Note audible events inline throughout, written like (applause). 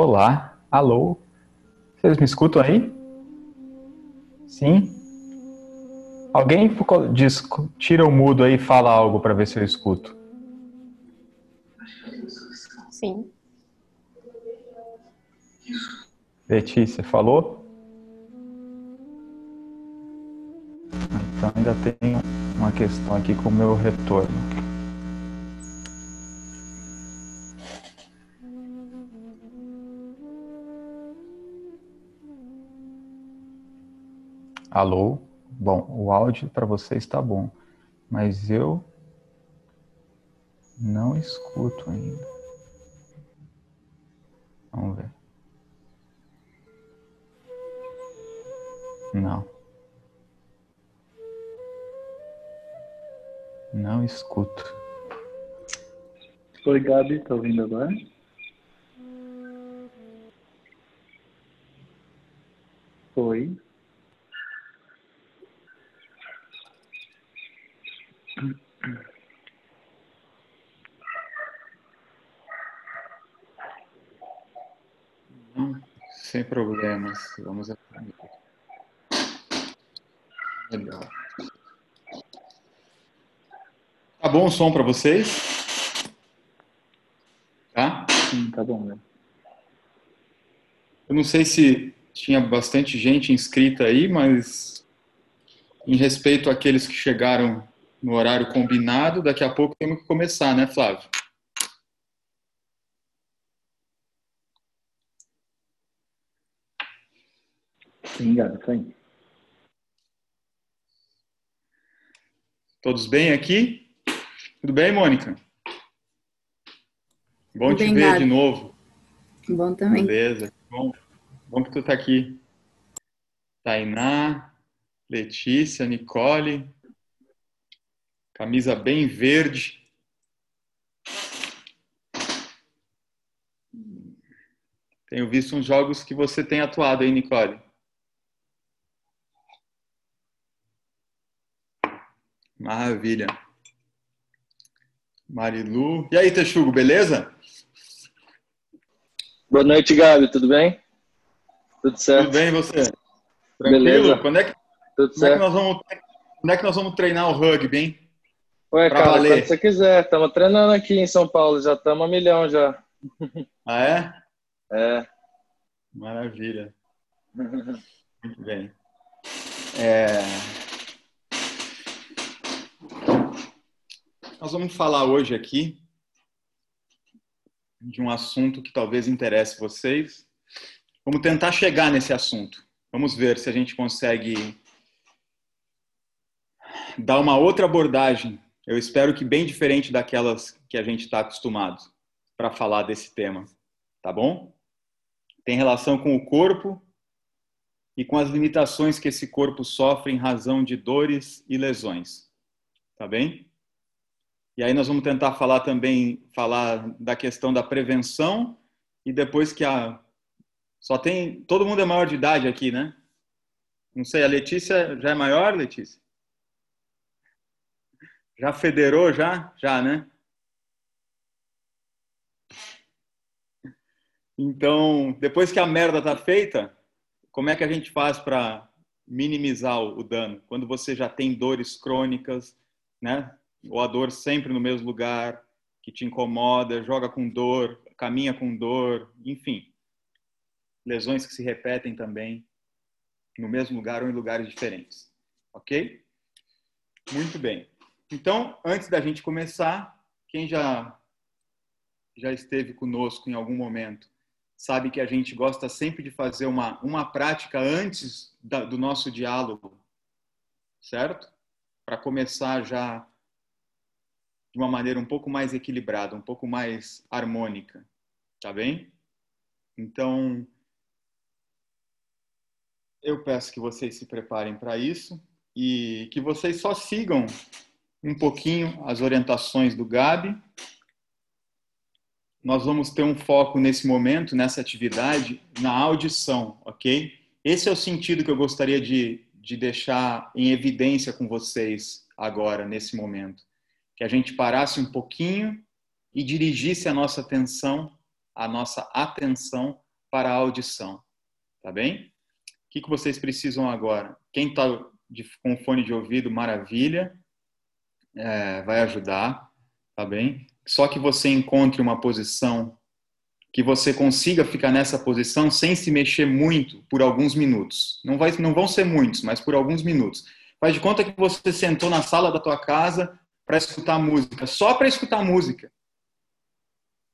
Olá, alô. Vocês me escutam aí? Sim? Alguém diz, tira o mudo aí e fala algo para ver se eu escuto. Sim. Letícia, falou? Então ainda tem uma questão aqui com o meu retorno. Alô? Bom, o áudio para você está bom, mas eu não escuto ainda. Vamos ver. Não. Não escuto. Oi, Gabi, tá ouvindo agora? Oi. Sem problemas. Vamos Legal. Tá bom o som para vocês? Tá? Sim, tá bom. Né? Eu não sei se tinha bastante gente inscrita aí, mas em respeito àqueles que chegaram no horário combinado, daqui a pouco temos que começar, né, Flávio? Sim, Gabi, sim. Todos bem aqui? Tudo bem, Mônica? Bom Tudo te bem, ver Gabi. de novo. Bom também. Beleza. Bom, bom que tu tá aqui. Tainá, Letícia, Nicole. Camisa bem verde. Tenho visto uns jogos que você tem atuado aí, Nicole. Maravilha. Marilu. E aí, Texugo, beleza? Boa noite, Gabi. Tudo bem? Tudo certo? Tudo bem, você? Tranquilo? Beleza. Quando é que, Tudo quando é que certo? nós vamos, quando é que nós vamos treinar o rugby, hein? Ué, Pra cara, valer. quando você quiser. Estamos treinando aqui em São Paulo. Já estamos a milhão já. Ah, é? É. Maravilha. (laughs) Muito bem. É, Nós vamos falar hoje aqui de um assunto que talvez interesse vocês. Vamos tentar chegar nesse assunto. Vamos ver se a gente consegue dar uma outra abordagem. Eu espero que bem diferente daquelas que a gente está acostumado para falar desse tema. Tá bom? Tem relação com o corpo e com as limitações que esse corpo sofre em razão de dores e lesões. Tá bem? E aí nós vamos tentar falar também falar da questão da prevenção e depois que a só tem todo mundo é maior de idade aqui, né? Não sei, a Letícia já é maior, Letícia? Já federou já? Já, né? Então, depois que a merda tá feita, como é que a gente faz para minimizar o dano? Quando você já tem dores crônicas, né? Ou a dor sempre no mesmo lugar, que te incomoda, joga com dor, caminha com dor, enfim. Lesões que se repetem também no mesmo lugar ou em lugares diferentes. ok? Muito bem. Então, antes da gente começar, quem já já esteve conosco em algum momento sabe que a gente gosta sempre de fazer uma, uma prática antes da, do nosso diálogo, certo? Para começar já de uma maneira um pouco mais equilibrada, um pouco mais harmônica, tá bem? Então, eu peço que vocês se preparem para isso e que vocês só sigam um pouquinho as orientações do Gabi. Nós vamos ter um foco nesse momento, nessa atividade, na audição, ok? Esse é o sentido que eu gostaria de, de deixar em evidência com vocês agora, nesse momento. Que a gente parasse um pouquinho e dirigisse a nossa atenção, a nossa atenção para a audição, tá bem? O que, que vocês precisam agora? Quem está com fone de ouvido, maravilha, é, vai ajudar, tá bem? Só que você encontre uma posição que você consiga ficar nessa posição sem se mexer muito por alguns minutos. Não, vai, não vão ser muitos, mas por alguns minutos. Faz de conta que você sentou na sala da tua casa para escutar música, só para escutar música,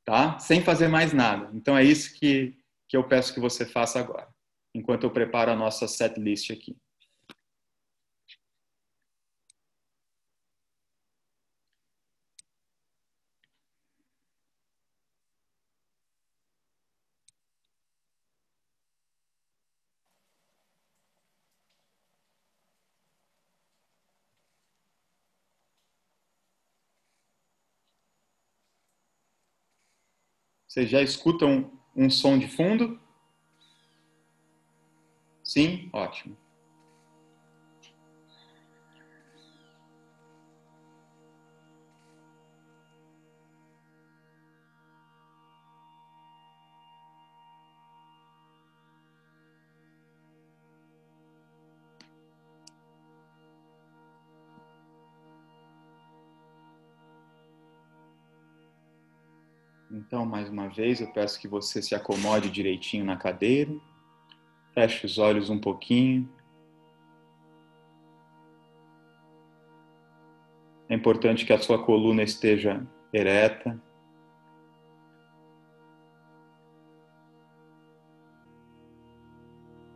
tá? Sem fazer mais nada. Então é isso que, que eu peço que você faça agora enquanto eu preparo a nossa set list aqui. Vocês já escutam um som de fundo? Sim? Ótimo. Então, mais uma vez, eu peço que você se acomode direitinho na cadeira. Feche os olhos um pouquinho. É importante que a sua coluna esteja ereta.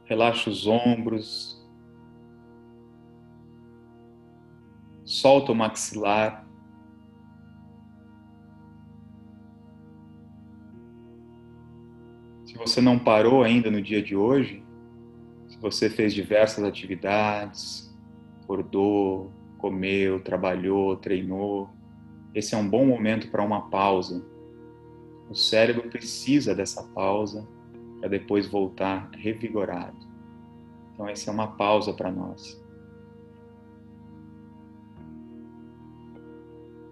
Relaxa os ombros. Solta o maxilar. Você não parou ainda no dia de hoje, você fez diversas atividades, acordou, comeu, trabalhou, treinou. Esse é um bom momento para uma pausa. O cérebro precisa dessa pausa para depois voltar revigorado. Então, essa é uma pausa para nós.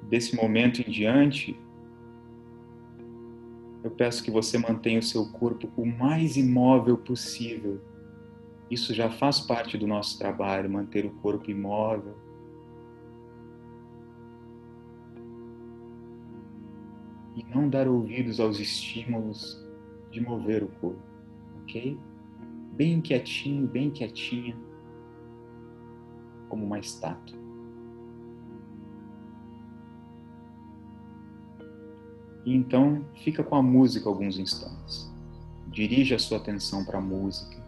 Desse momento em diante, eu peço que você mantenha o seu corpo o mais imóvel possível isso já faz parte do nosso trabalho, manter o corpo imóvel. E não dar ouvidos aos estímulos de mover o corpo, ok? Bem quietinho, bem quietinha, como uma estátua. E então fica com a música alguns instantes. Dirige a sua atenção para a música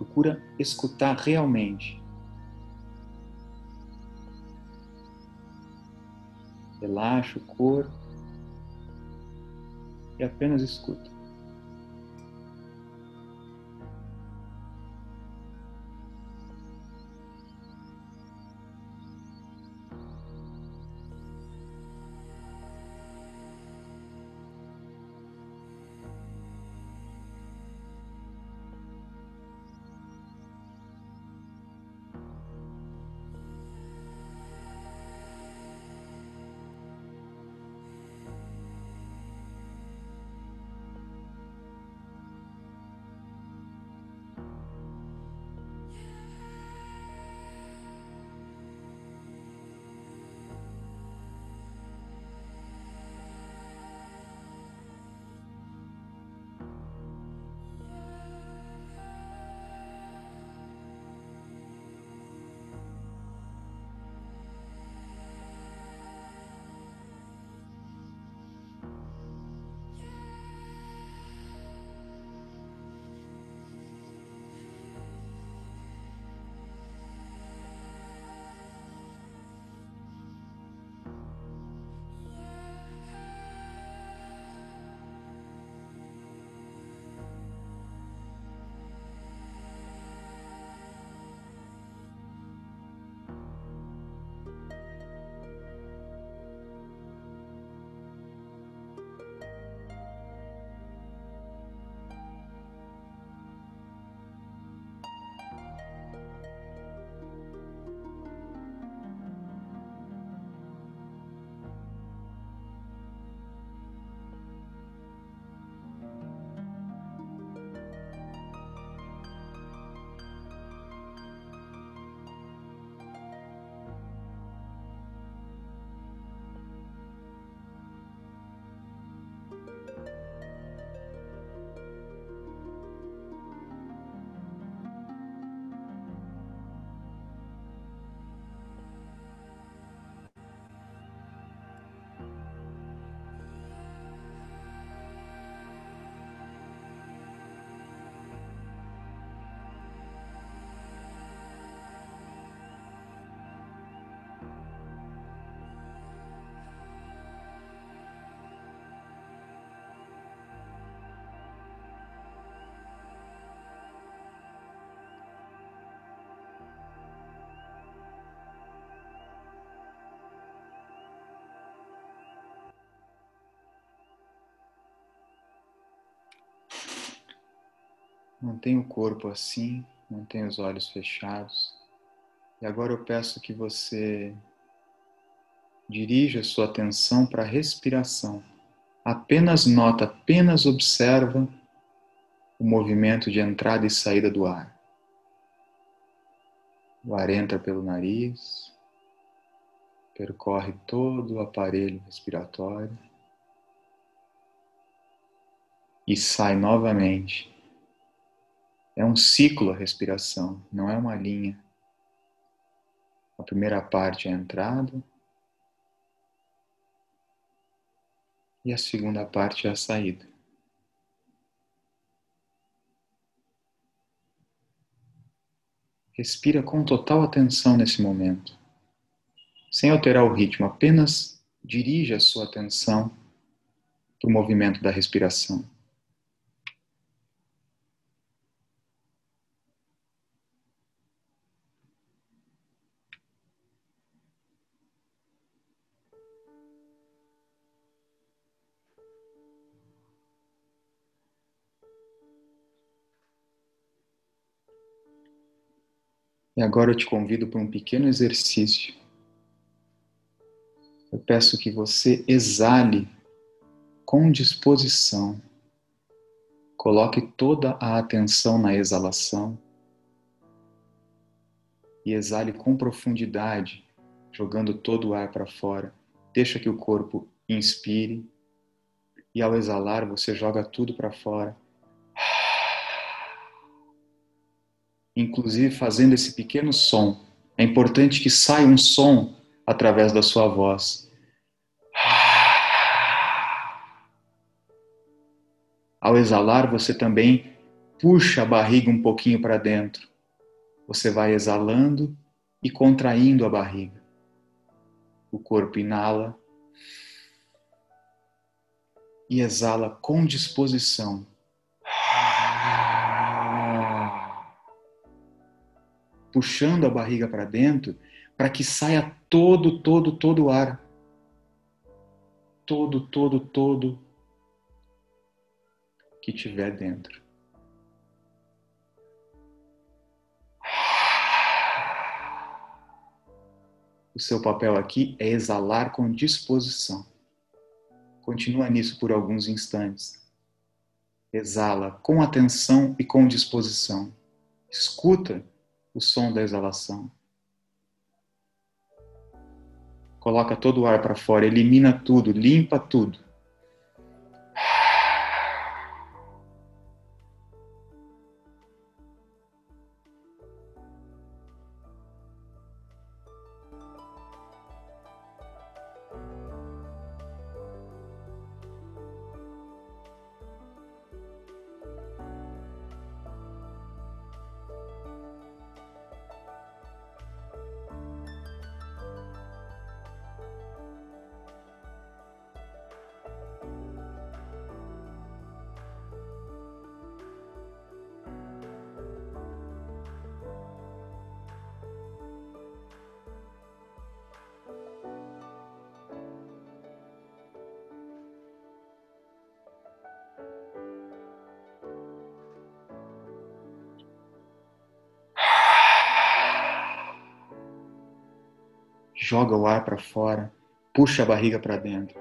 Procura escutar realmente. Relaxa o corpo e apenas escuta. Mantém o corpo assim, mantém os olhos fechados. E agora eu peço que você dirija sua atenção para a respiração. Apenas nota, apenas observa o movimento de entrada e saída do ar. O ar entra pelo nariz, percorre todo o aparelho respiratório e sai novamente. É um ciclo a respiração, não é uma linha. A primeira parte é a entrada e a segunda parte é a saída. Respira com total atenção nesse momento, sem alterar o ritmo, apenas dirija a sua atenção para o movimento da respiração. E agora eu te convido para um pequeno exercício. Eu peço que você exale com disposição. Coloque toda a atenção na exalação e exale com profundidade, jogando todo o ar para fora. Deixa que o corpo inspire e ao exalar você joga tudo para fora inclusive fazendo esse pequeno som. É importante que saia um som através da sua voz. Ao exalar, você também puxa a barriga um pouquinho para dentro. Você vai exalando e contraindo a barriga. O corpo inala e exala com disposição. Puxando a barriga para dentro, para que saia todo, todo, todo o ar. Todo, todo, todo que tiver dentro. O seu papel aqui é exalar com disposição. Continua nisso por alguns instantes. Exala com atenção e com disposição. Escuta o som da exalação. Coloca todo o ar para fora, elimina tudo, limpa tudo. Joga o ar para fora, puxa a barriga para dentro.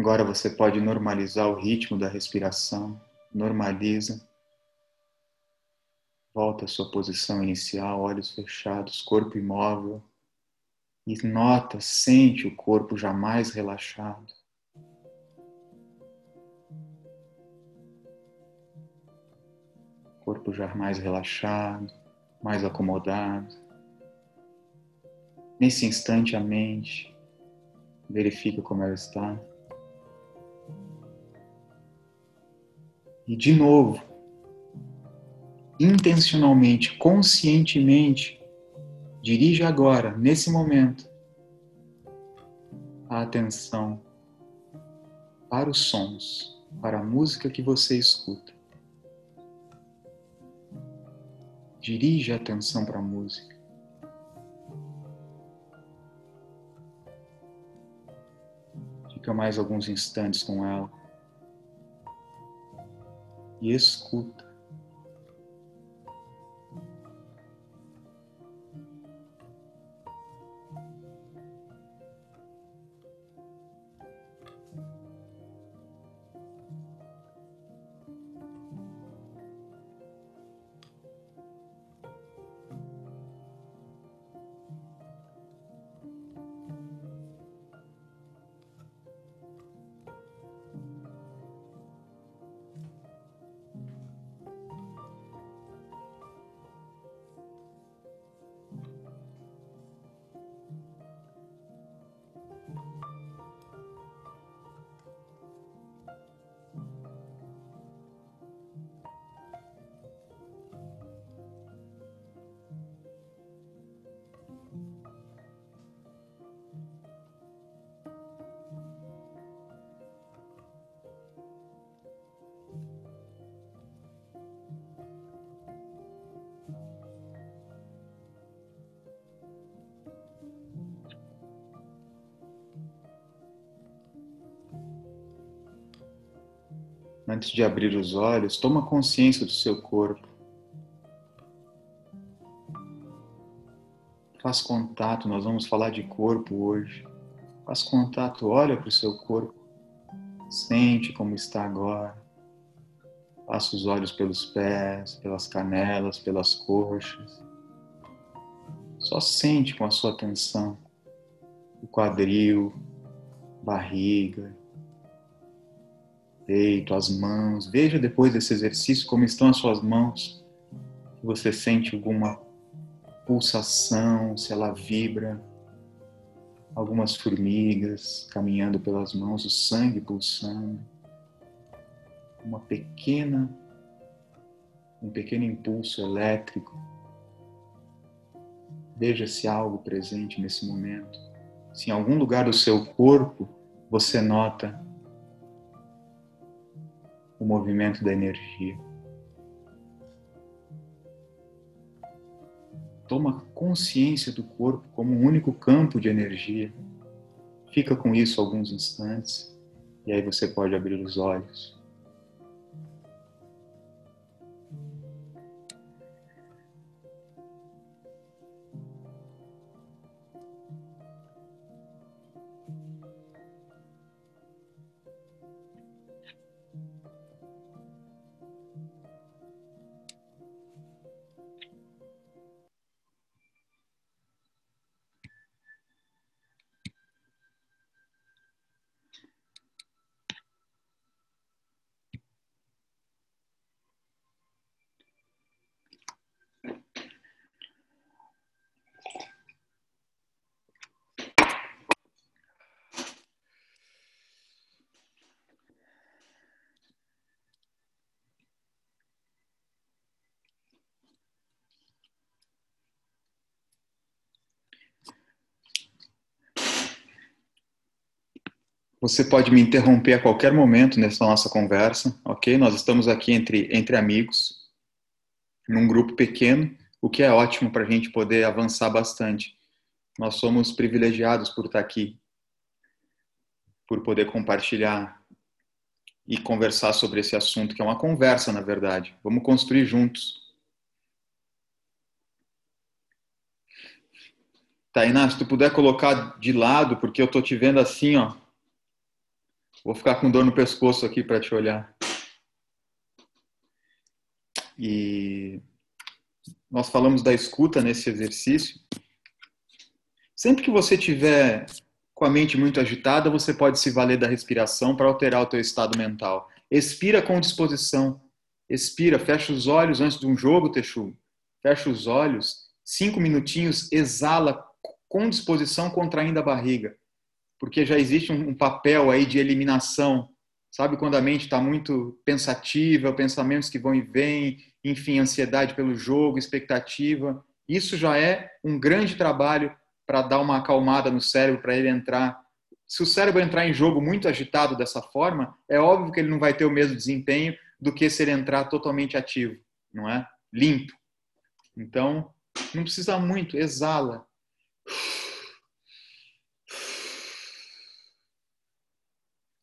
Agora você pode normalizar o ritmo da respiração, normaliza. Volta à sua posição inicial, olhos fechados, corpo imóvel. E nota, sente o corpo jamais relaxado. Corpo já mais relaxado, mais acomodado. Nesse instante, a mente verifica como ela está. E de novo, intencionalmente, conscientemente, dirija agora, nesse momento, a atenção para os sons, para a música que você escuta. Dirija a atenção para a música. Fica mais alguns instantes com ela e escuta. Antes de abrir os olhos, toma consciência do seu corpo. Faz contato, nós vamos falar de corpo hoje. Faz contato, olha para o seu corpo. Sente como está agora. Passa os olhos pelos pés, pelas canelas, pelas coxas. Só sente com a sua atenção o quadril, barriga, peito, as mãos. Veja depois desse exercício como estão as suas mãos. Você sente alguma pulsação, se ela vibra, algumas formigas caminhando pelas mãos, o sangue pulsando. Uma pequena um pequeno impulso elétrico. Veja se há algo presente nesse momento. Se em algum lugar do seu corpo você nota o movimento da energia. Toma consciência do corpo como um único campo de energia. Fica com isso alguns instantes e aí você pode abrir os olhos. Você pode me interromper a qualquer momento nessa nossa conversa, ok? Nós estamos aqui entre, entre amigos, num grupo pequeno, o que é ótimo para a gente poder avançar bastante. Nós somos privilegiados por estar aqui, por poder compartilhar e conversar sobre esse assunto, que é uma conversa, na verdade. Vamos construir juntos. Tainá, se tu puder colocar de lado, porque eu estou te vendo assim, ó, Vou ficar com dor no pescoço aqui para te olhar. E nós falamos da escuta nesse exercício. Sempre que você tiver com a mente muito agitada, você pode se valer da respiração para alterar o teu estado mental. Expira com disposição. Expira, fecha os olhos antes de um jogo, Texu. Fecha os olhos, cinco minutinhos, exala com disposição, contraindo a barriga. Porque já existe um papel aí de eliminação. Sabe quando a mente está muito pensativa, pensamentos que vão e vêm, enfim, ansiedade pelo jogo, expectativa. Isso já é um grande trabalho para dar uma acalmada no cérebro, para ele entrar. Se o cérebro entrar em jogo muito agitado dessa forma, é óbvio que ele não vai ter o mesmo desempenho do que se ele entrar totalmente ativo, não é? Limpo. Então, não precisa muito, exala.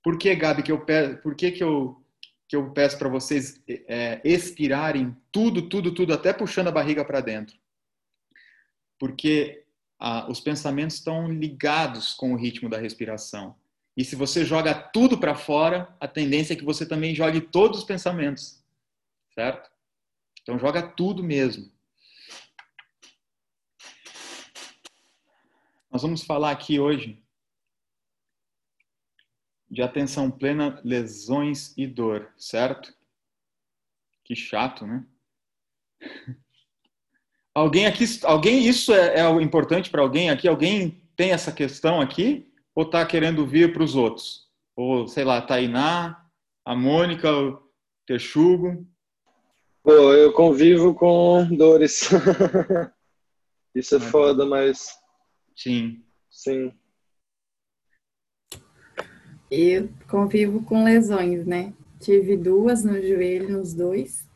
Por que, Gabi, que eu peço, por que, que eu que eu peço para vocês é, expirarem tudo, tudo, tudo, até puxando a barriga para dentro. Porque ah, os pensamentos estão ligados com o ritmo da respiração. E se você joga tudo para fora, a tendência é que você também jogue todos os pensamentos. Certo? Então joga tudo mesmo. Nós vamos falar aqui hoje de atenção plena, lesões e dor, certo? Que chato, né? (laughs) Alguém aqui, alguém isso é, é importante para alguém aqui? Alguém tem essa questão aqui ou está querendo vir para os outros? Ou sei lá, Tainá, a Mônica, o Texugo? Pô, eu convivo com dores. (laughs) isso é foda, mas sim, sim. Eu convivo com lesões, né? Tive duas no joelho, nos dois.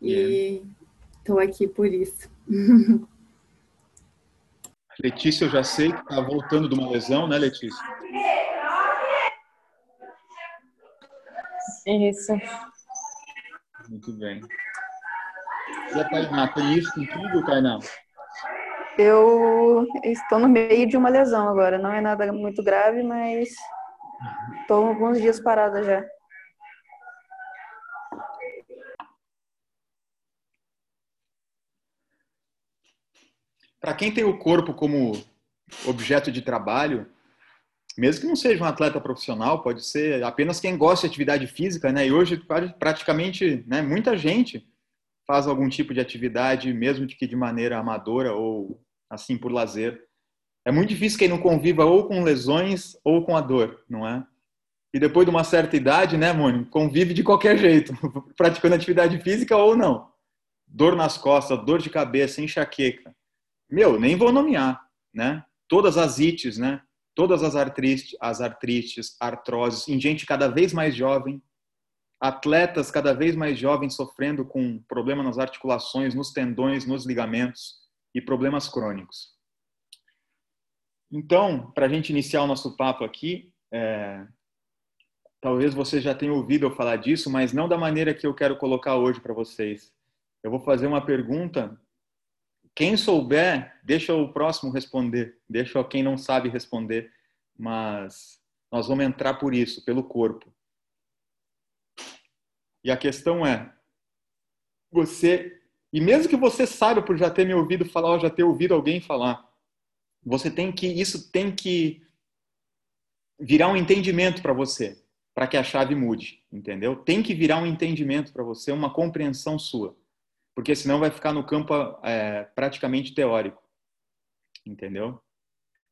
E estou aqui por isso. (laughs) Letícia, eu já sei que está voltando de uma lesão, né, Letícia? Isso. Muito bem. E a Tainá, tem isso contigo, Tainá? Eu estou no meio de uma lesão agora. Não é nada muito grave, mas Estou alguns dias parada já. Para quem tem o corpo como objeto de trabalho, mesmo que não seja um atleta profissional, pode ser apenas quem gosta de atividade física, né? E hoje praticamente, né, muita gente faz algum tipo de atividade, mesmo que de maneira amadora ou assim por lazer. É muito difícil quem não conviva ou com lesões ou com a dor, não é? E depois de uma certa idade, né, Mônica, convive de qualquer jeito, (laughs) praticando atividade física ou não. Dor nas costas, dor de cabeça, enxaqueca. Meu, nem vou nomear, né? Todas as ites, né? Todas as artrites, as artrites, artroses, em gente cada vez mais jovem, atletas cada vez mais jovens sofrendo com problema nas articulações, nos tendões, nos ligamentos e problemas crônicos. Então, para a gente iniciar o nosso papo aqui, é, talvez você já tenha ouvido eu falar disso, mas não da maneira que eu quero colocar hoje para vocês. Eu vou fazer uma pergunta. Quem souber, deixa o próximo responder. Deixa quem não sabe responder. Mas nós vamos entrar por isso, pelo corpo. E a questão é: você, e mesmo que você saiba por já ter me ouvido falar ou já ter ouvido alguém falar, você tem que isso tem que virar um entendimento para você, para que a chave mude, entendeu? Tem que virar um entendimento para você, uma compreensão sua, porque senão vai ficar no campo é, praticamente teórico, entendeu?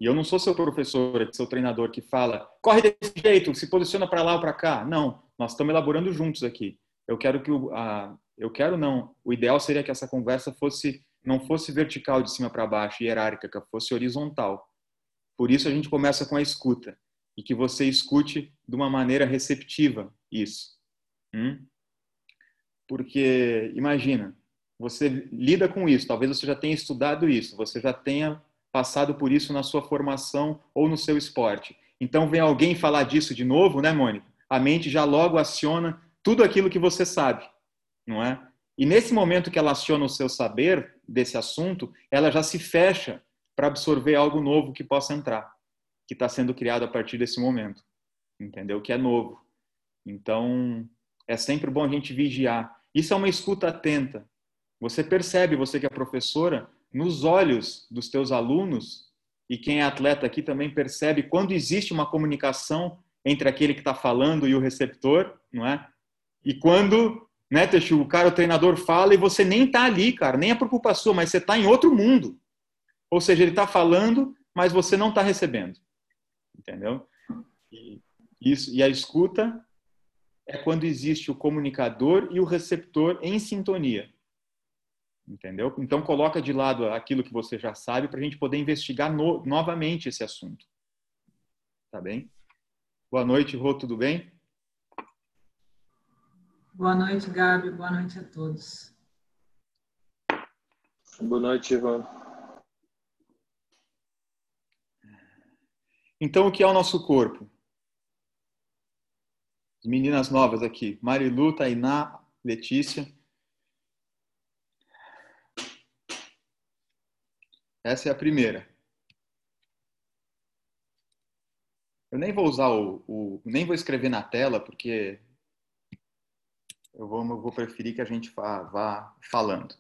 E eu não sou seu professor, seu treinador que fala, corre desse jeito, se posiciona para lá ou para cá. Não, nós estamos elaborando juntos aqui. Eu quero que o, a, eu quero não. O ideal seria que essa conversa fosse não fosse vertical de cima para baixo, hierárquica, fosse horizontal. Por isso a gente começa com a escuta e que você escute de uma maneira receptiva isso. Hum? Porque imagina, você lida com isso, talvez você já tenha estudado isso, você já tenha passado por isso na sua formação ou no seu esporte. Então vem alguém falar disso de novo, né, Mônica? A mente já logo aciona tudo aquilo que você sabe, não é? E nesse momento que ela aciona o seu saber desse assunto, ela já se fecha para absorver algo novo que possa entrar, que está sendo criado a partir desse momento. entendeu? Que é novo. Então, é sempre bom a gente vigiar. Isso é uma escuta atenta. Você percebe, você que é professora, nos olhos dos teus alunos, e quem é atleta aqui também percebe quando existe uma comunicação entre aquele que está falando e o receptor, não é? E quando, né, Teixu, o cara, o treinador fala e você nem está ali, cara, nem é culpa sua, mas você está em outro mundo. Ou seja, ele está falando, mas você não está recebendo. Entendeu? E, isso, e a escuta é quando existe o comunicador e o receptor em sintonia. Entendeu? Então coloca de lado aquilo que você já sabe para a gente poder investigar no, novamente esse assunto. Tá bem? Boa noite, Rô, tudo bem? Boa noite, Gabi. Boa noite a todos. Boa noite, Ivan. Então, o que é o nosso corpo? As meninas novas aqui, Marilu, Tainá, Letícia. Essa é a primeira. Eu nem vou usar o, o nem vou escrever na tela porque eu vou, eu vou preferir que a gente vá, falando.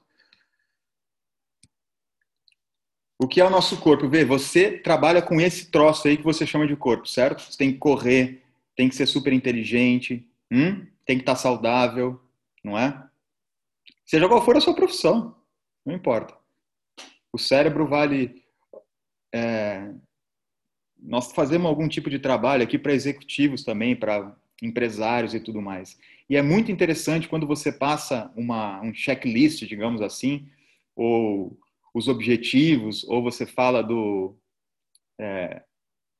O que é o nosso corpo? Vê, você trabalha com esse troço aí que você chama de corpo, certo? Você tem que correr, tem que ser super inteligente, hum? tem que estar saudável, não é? Seja qual for a sua profissão, não importa. O cérebro vale. É, nós fazemos algum tipo de trabalho aqui para executivos também, para empresários e tudo mais. E é muito interessante quando você passa uma, um checklist, digamos assim, ou os objetivos, ou você fala do é,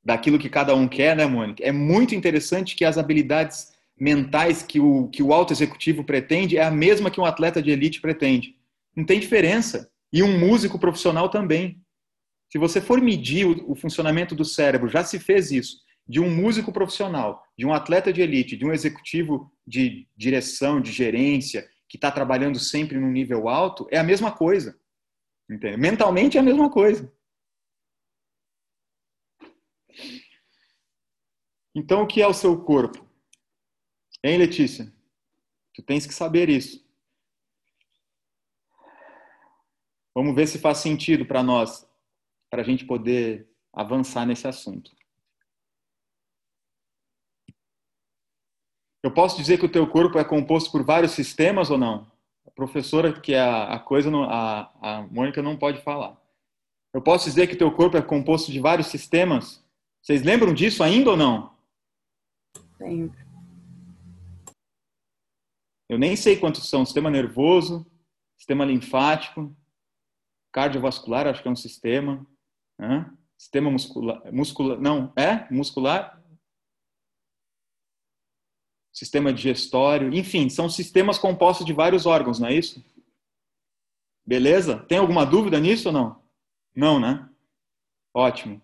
daquilo que cada um quer, né, Mônica? É muito interessante que as habilidades mentais que o, que o alto executivo pretende é a mesma que um atleta de elite pretende. Não tem diferença. E um músico profissional também. Se você for medir o, o funcionamento do cérebro, já se fez isso, de um músico profissional, de um atleta de elite, de um executivo de direção, de gerência, que está trabalhando sempre num nível alto, é a mesma coisa. Mentalmente é a mesma coisa. Então, o que é o seu corpo? Hein, Letícia? Tu tens que saber isso. Vamos ver se faz sentido para nós, para a gente poder avançar nesse assunto. Eu posso dizer que o teu corpo é composto por vários sistemas ou não? A professora, que é a, a coisa, a, a Mônica não pode falar. Eu posso dizer que o teu corpo é composto de vários sistemas? Vocês lembram disso ainda ou não? Lembro. Eu nem sei quantos são. Sistema nervoso, sistema linfático, cardiovascular, acho que é um sistema. Né? Sistema muscular, muscular, não, é? Muscular? Sistema digestório, enfim, são sistemas compostos de vários órgãos, não é isso? Beleza? Tem alguma dúvida nisso ou não? Não, né? Ótimo.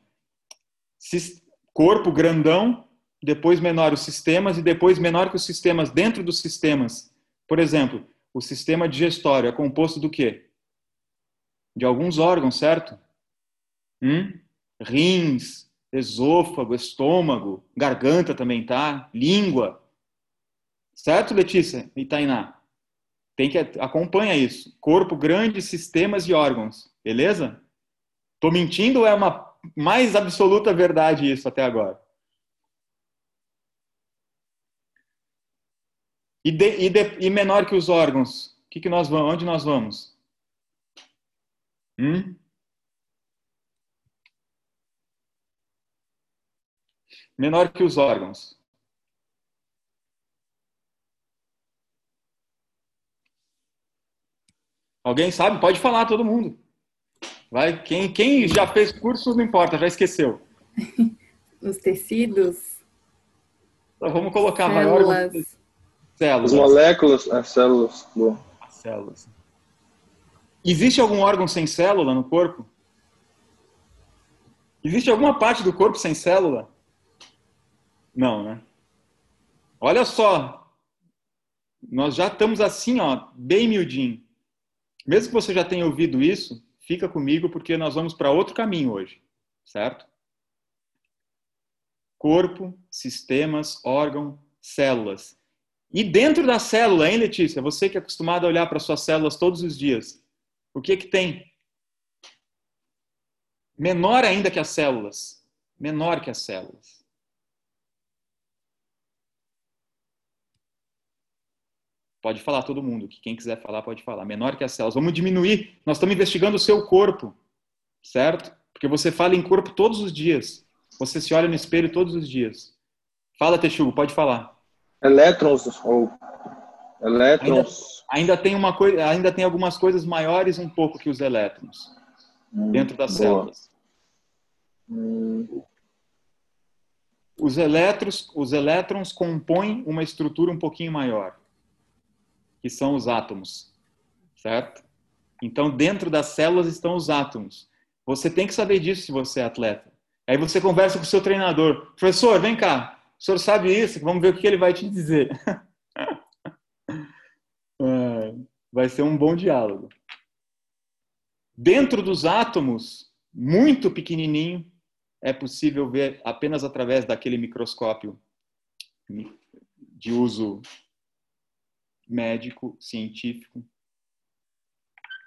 Corpo grandão, depois menor os sistemas e depois menor que os sistemas dentro dos sistemas. Por exemplo, o sistema digestório é composto do quê? De alguns órgãos, certo? Hum? Rins, esôfago, estômago, garganta também tá, língua, Certo, Letícia e Tainá? Tem que acompanha isso. Corpo grande, sistemas e órgãos. Beleza? Tô mentindo ou é uma mais absoluta verdade isso até agora? E, de, e, de, e menor que os órgãos? Que que nós vamos? Onde nós vamos? Hum? Menor que os órgãos. Alguém sabe? Pode falar, todo mundo. Vai, quem, quem já fez curso não importa, já esqueceu. (laughs) Os tecidos. Então, vamos colocar células. maior. Células. As moléculas, as células. Boa. As células. Existe algum órgão sem célula no corpo? Existe alguma parte do corpo sem célula? Não, né? Olha só. Nós já estamos assim, ó, bem miudinho. Mesmo que você já tenha ouvido isso, fica comigo porque nós vamos para outro caminho hoje, certo? corpo, sistemas, órgão, células. E dentro da célula, hein, Letícia? Você que é acostumada a olhar para suas células todos os dias, o que que tem? Menor ainda que as células. Menor que as células. Pode falar todo mundo, que quem quiser falar pode falar. Menor que as células. Vamos diminuir. Nós estamos investigando o seu corpo, certo? Porque você fala em corpo todos os dias. Você se olha no espelho todos os dias. Fala, Texugo, pode falar. Elétrons ou elétrons. Ainda, ainda, tem uma coisa, ainda tem algumas coisas maiores um pouco que os elétrons hum, dentro das boa. células. Hum. Os elétrons, os elétrons compõem uma estrutura um pouquinho maior, que são os átomos, certo? Então, dentro das células estão os átomos. Você tem que saber disso se você é atleta. Aí você conversa com o seu treinador. Professor, vem cá. O senhor sabe isso? Vamos ver o que ele vai te dizer. (laughs) É, vai ser um bom diálogo. Dentro dos átomos, muito pequenininho, é possível ver apenas através daquele microscópio de uso médico, científico.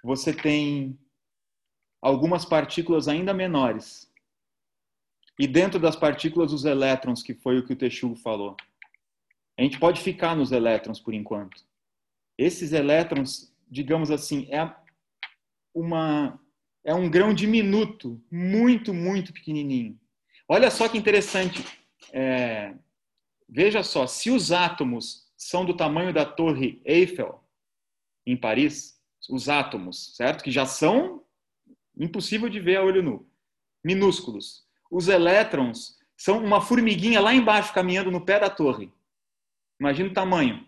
Você tem algumas partículas ainda menores. E dentro das partículas, os elétrons, que foi o que o Texugo falou. A gente pode ficar nos elétrons por enquanto. Esses elétrons, digamos assim, é uma é um grão diminuto, muito, muito pequenininho. Olha só que interessante. É, veja só, se os átomos são do tamanho da Torre Eiffel em Paris, os átomos, certo? Que já são impossível de ver a olho nu, minúsculos. Os elétrons são uma formiguinha lá embaixo caminhando no pé da torre. Imagina o tamanho.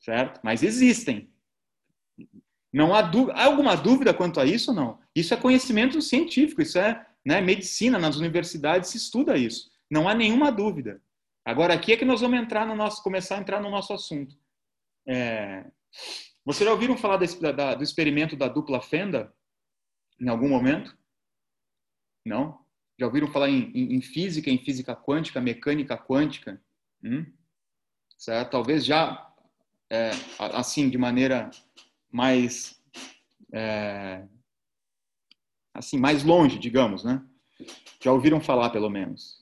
Certo? Mas existem. Não há, há alguma dúvida quanto a isso não? Isso é conhecimento científico, isso é né, medicina, nas universidades se estuda isso. Não há nenhuma dúvida. Agora aqui é que nós vamos entrar no nosso, começar a entrar no nosso assunto. É... Vocês já ouviram falar desse, da, do experimento da dupla fenda? em algum momento? Não? Já ouviram falar em, em, em física, em física quântica, mecânica quântica? Hum? Certo? Talvez já, é, assim, de maneira mais, é, assim, mais longe, digamos, né? Já ouviram falar, pelo menos.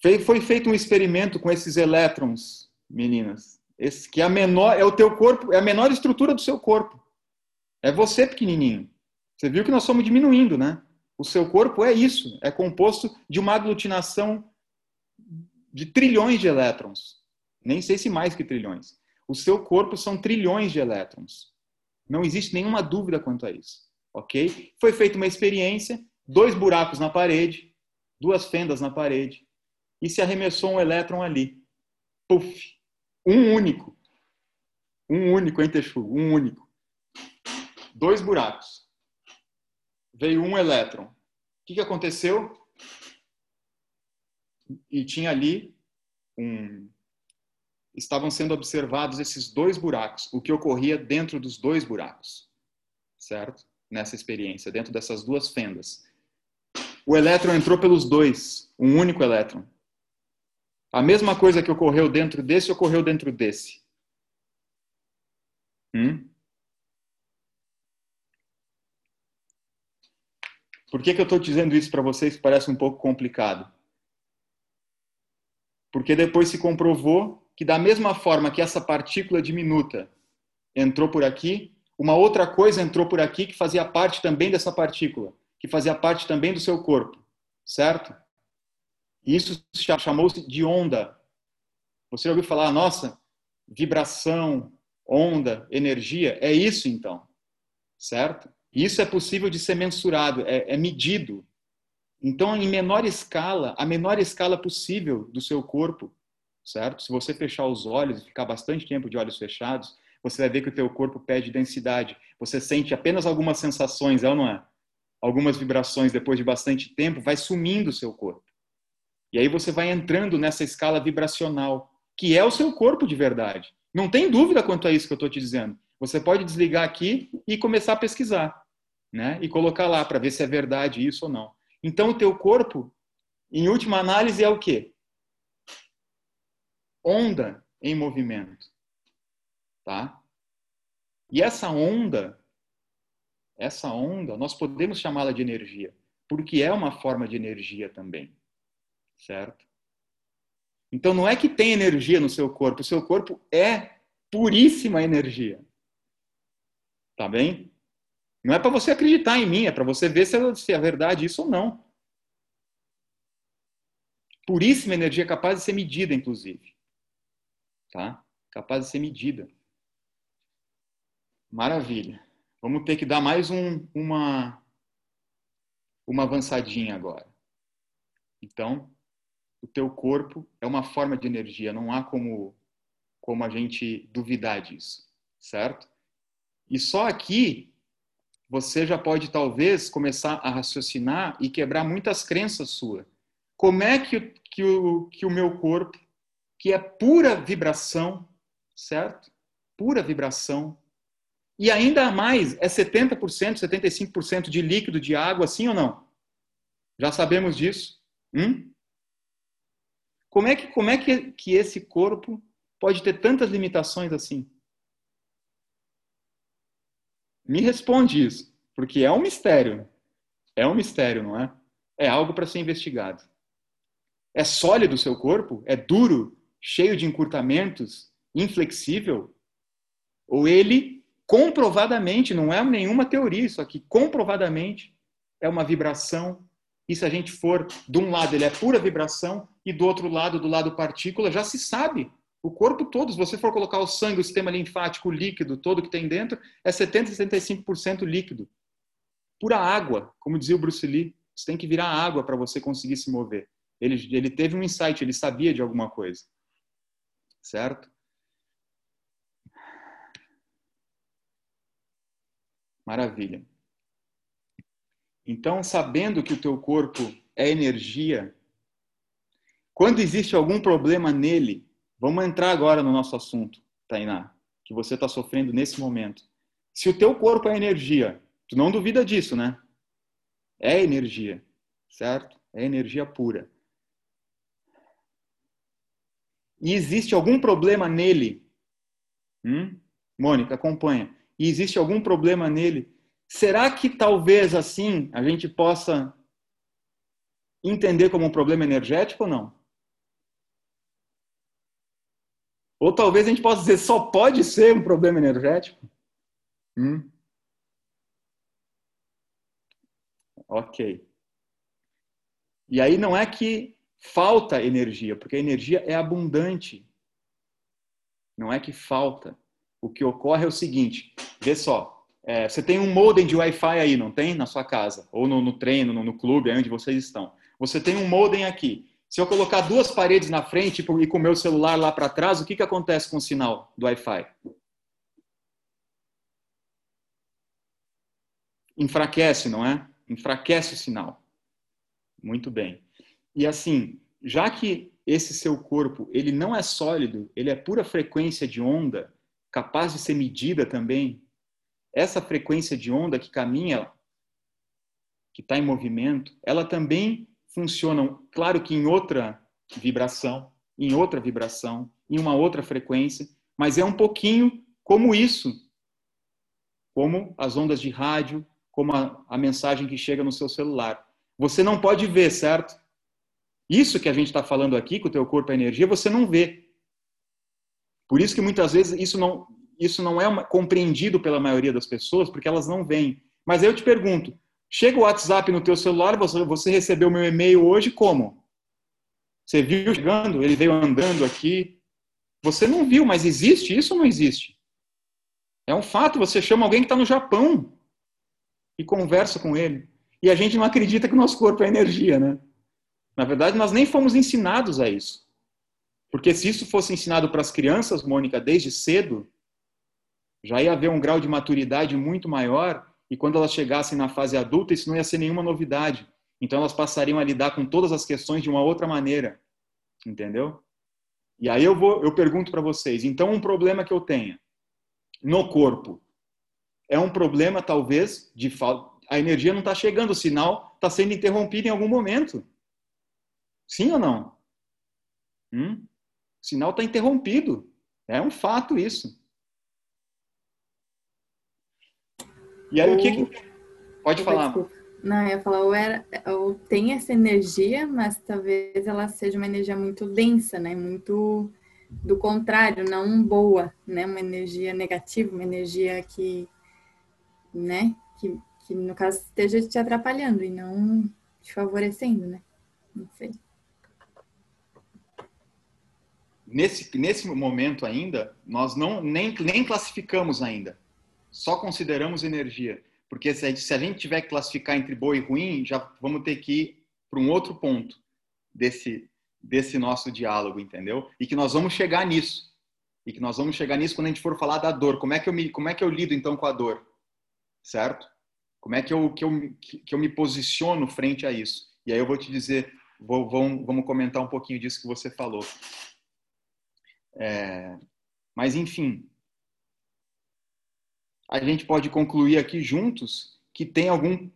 Foi feito um experimento com esses elétrons, meninas. Esse que é a menor, é o teu corpo, é a menor estrutura do seu corpo. É você pequenininho. Você viu que nós somos diminuindo, né? O seu corpo é isso, é composto de uma aglutinação de trilhões de elétrons. Nem sei se mais que trilhões. O seu corpo são trilhões de elétrons. Não existe nenhuma dúvida quanto a isso. Ok? Foi feita uma experiência, dois buracos na parede, duas fendas na parede, e se arremessou um elétron ali. Puf! Um único. Um único, hein, Texu? Um único. Dois buracos veio um elétron. O que, que aconteceu? E tinha ali um. Estavam sendo observados esses dois buracos, o que ocorria dentro dos dois buracos, certo? Nessa experiência, dentro dessas duas fendas. O elétron entrou pelos dois, um único elétron. A mesma coisa que ocorreu dentro desse ocorreu dentro desse. Hum? Por que, que eu estou dizendo isso para vocês parece um pouco complicado? Porque depois se comprovou que, da mesma forma que essa partícula diminuta entrou por aqui, uma outra coisa entrou por aqui que fazia parte também dessa partícula, que fazia parte também do seu corpo, certo? Isso chamou-se de onda. Você ouviu falar, nossa, vibração, onda, energia? É isso então, certo? Isso é possível de ser mensurado, é, é medido. Então, em menor escala, a menor escala possível do seu corpo, certo? Se você fechar os olhos e ficar bastante tempo de olhos fechados, você vai ver que o teu corpo perde densidade. Você sente apenas algumas sensações, é ou não é? Algumas vibrações depois de bastante tempo, vai sumindo o seu corpo. E aí você vai entrando nessa escala vibracional, que é o seu corpo de verdade. Não tem dúvida quanto a isso que eu estou te dizendo. Você pode desligar aqui e começar a pesquisar, né? E colocar lá para ver se é verdade isso ou não. Então o teu corpo em última análise, é o quê? Onda em movimento. Tá? E essa onda, essa onda, nós podemos chamá-la de energia, porque é uma forma de energia também. Certo? Então não é que tem energia no seu corpo, o seu corpo é puríssima energia. Tá bem? Não é para você acreditar em mim, é para você ver se é verdade isso ou não. Puríssima energia capaz de ser medida, inclusive. Tá? Capaz de ser medida. Maravilha. Vamos ter que dar mais um, uma, uma avançadinha agora. Então, o teu corpo é uma forma de energia, não há como, como a gente duvidar disso, certo? E só aqui você já pode talvez começar a raciocinar e quebrar muitas crenças suas. Como é que, que, o, que o meu corpo, que é pura vibração, certo? Pura vibração, e ainda mais, é 70%, 75% de líquido de água, sim ou não? Já sabemos disso? Hum? Como é, que, como é que, que esse corpo pode ter tantas limitações assim? Me responde isso, porque é um mistério. É um mistério, não é? É algo para ser investigado. É sólido o seu corpo? É duro, cheio de encurtamentos, inflexível? Ou ele comprovadamente, não é nenhuma teoria isso aqui, comprovadamente é uma vibração. E se a gente for de um lado ele é pura vibração e do outro lado, do lado partícula, já se sabe. O corpo todo, se você for colocar o sangue, o sistema linfático, o líquido todo que tem dentro, é 70, 75% líquido. Pura água, como dizia o Bruce Lee. Você tem que virar água para você conseguir se mover. Ele, ele teve um insight, ele sabia de alguma coisa. Certo? Maravilha. Então, sabendo que o teu corpo é energia, quando existe algum problema nele, vamos entrar agora no nosso assunto, Tainá, que você está sofrendo nesse momento. Se o teu corpo é energia, tu não duvida disso, né? É energia, certo? É energia pura. E existe algum problema nele? Hum? Mônica, acompanha e existe algum problema nele, será que talvez assim a gente possa entender como um problema energético ou não? Ou talvez a gente possa dizer só pode ser um problema energético? Hum? Ok. E aí não é que falta energia, porque a energia é abundante. Não é que falta. O que ocorre é o seguinte: vê só, é, você tem um modem de Wi-Fi aí, não tem? Na sua casa, ou no, no treino, no, no clube, onde vocês estão. Você tem um modem aqui. Se eu colocar duas paredes na frente e com o meu celular lá para trás, o que, que acontece com o sinal do Wi-Fi? Enfraquece, não é? Enfraquece o sinal. Muito bem. E assim, já que esse seu corpo ele não é sólido, ele é pura frequência de onda, capaz de ser medida também, essa frequência de onda que caminha, que está em movimento, ela também funciona, claro que em outra vibração, em outra vibração, em uma outra frequência, mas é um pouquinho como isso, como as ondas de rádio, como a, a mensagem que chega no seu celular. Você não pode ver, certo? Isso que a gente está falando aqui, que o teu corpo é energia, você não vê. Por isso que muitas vezes isso não, isso não é uma, compreendido pela maioria das pessoas, porque elas não veem. Mas eu te pergunto, chega o WhatsApp no teu celular, você, você recebeu meu e-mail hoje como? Você viu chegando? Ele veio andando aqui. Você não viu, mas existe isso ou não existe? É um fato, você chama alguém que está no Japão e conversa com ele. E a gente não acredita que o nosso corpo é energia, né? Na verdade, nós nem fomos ensinados a isso. Porque se isso fosse ensinado para as crianças, Mônica, desde cedo, já ia haver um grau de maturidade muito maior e quando elas chegassem na fase adulta, isso não ia ser nenhuma novidade. Então elas passariam a lidar com todas as questões de uma outra maneira. Entendeu? E aí eu vou, eu pergunto para vocês, então um problema que eu tenha no corpo é um problema talvez de falta, a energia não está chegando, o sinal está sendo interrompido em algum momento. Sim ou não? Hum? O sinal está interrompido. É um fato isso. E aí o que, que... Pode falar. Desculpa. Não, eu ia falar, ou, era, ou tem essa energia, mas talvez ela seja uma energia muito densa, né? Muito do contrário, não boa, né? Uma energia negativa, uma energia que, né? Que, que no caso esteja te atrapalhando e não te favorecendo, né? Não sei. Nesse, nesse momento ainda, nós não nem, nem classificamos ainda, só consideramos energia. Porque se a, gente, tiver que classificar entre boa e ruim, já vamos ter que ir para um outro ponto desse, desse nosso diálogo, entendeu? E que nós vamos chegar nisso. E que nós vamos chegar nisso quando a gente for falar da dor. Como é que eu, me, como é que eu lido então com a dor? Certo? Como é que eu, que eu, que eu me posiciono frente a isso? E aí eu vou te dizer, vou, vamos, vamos comentar um pouquinho disso que você falou. É, mas, enfim, a gente pode concluir aqui juntos que tem algum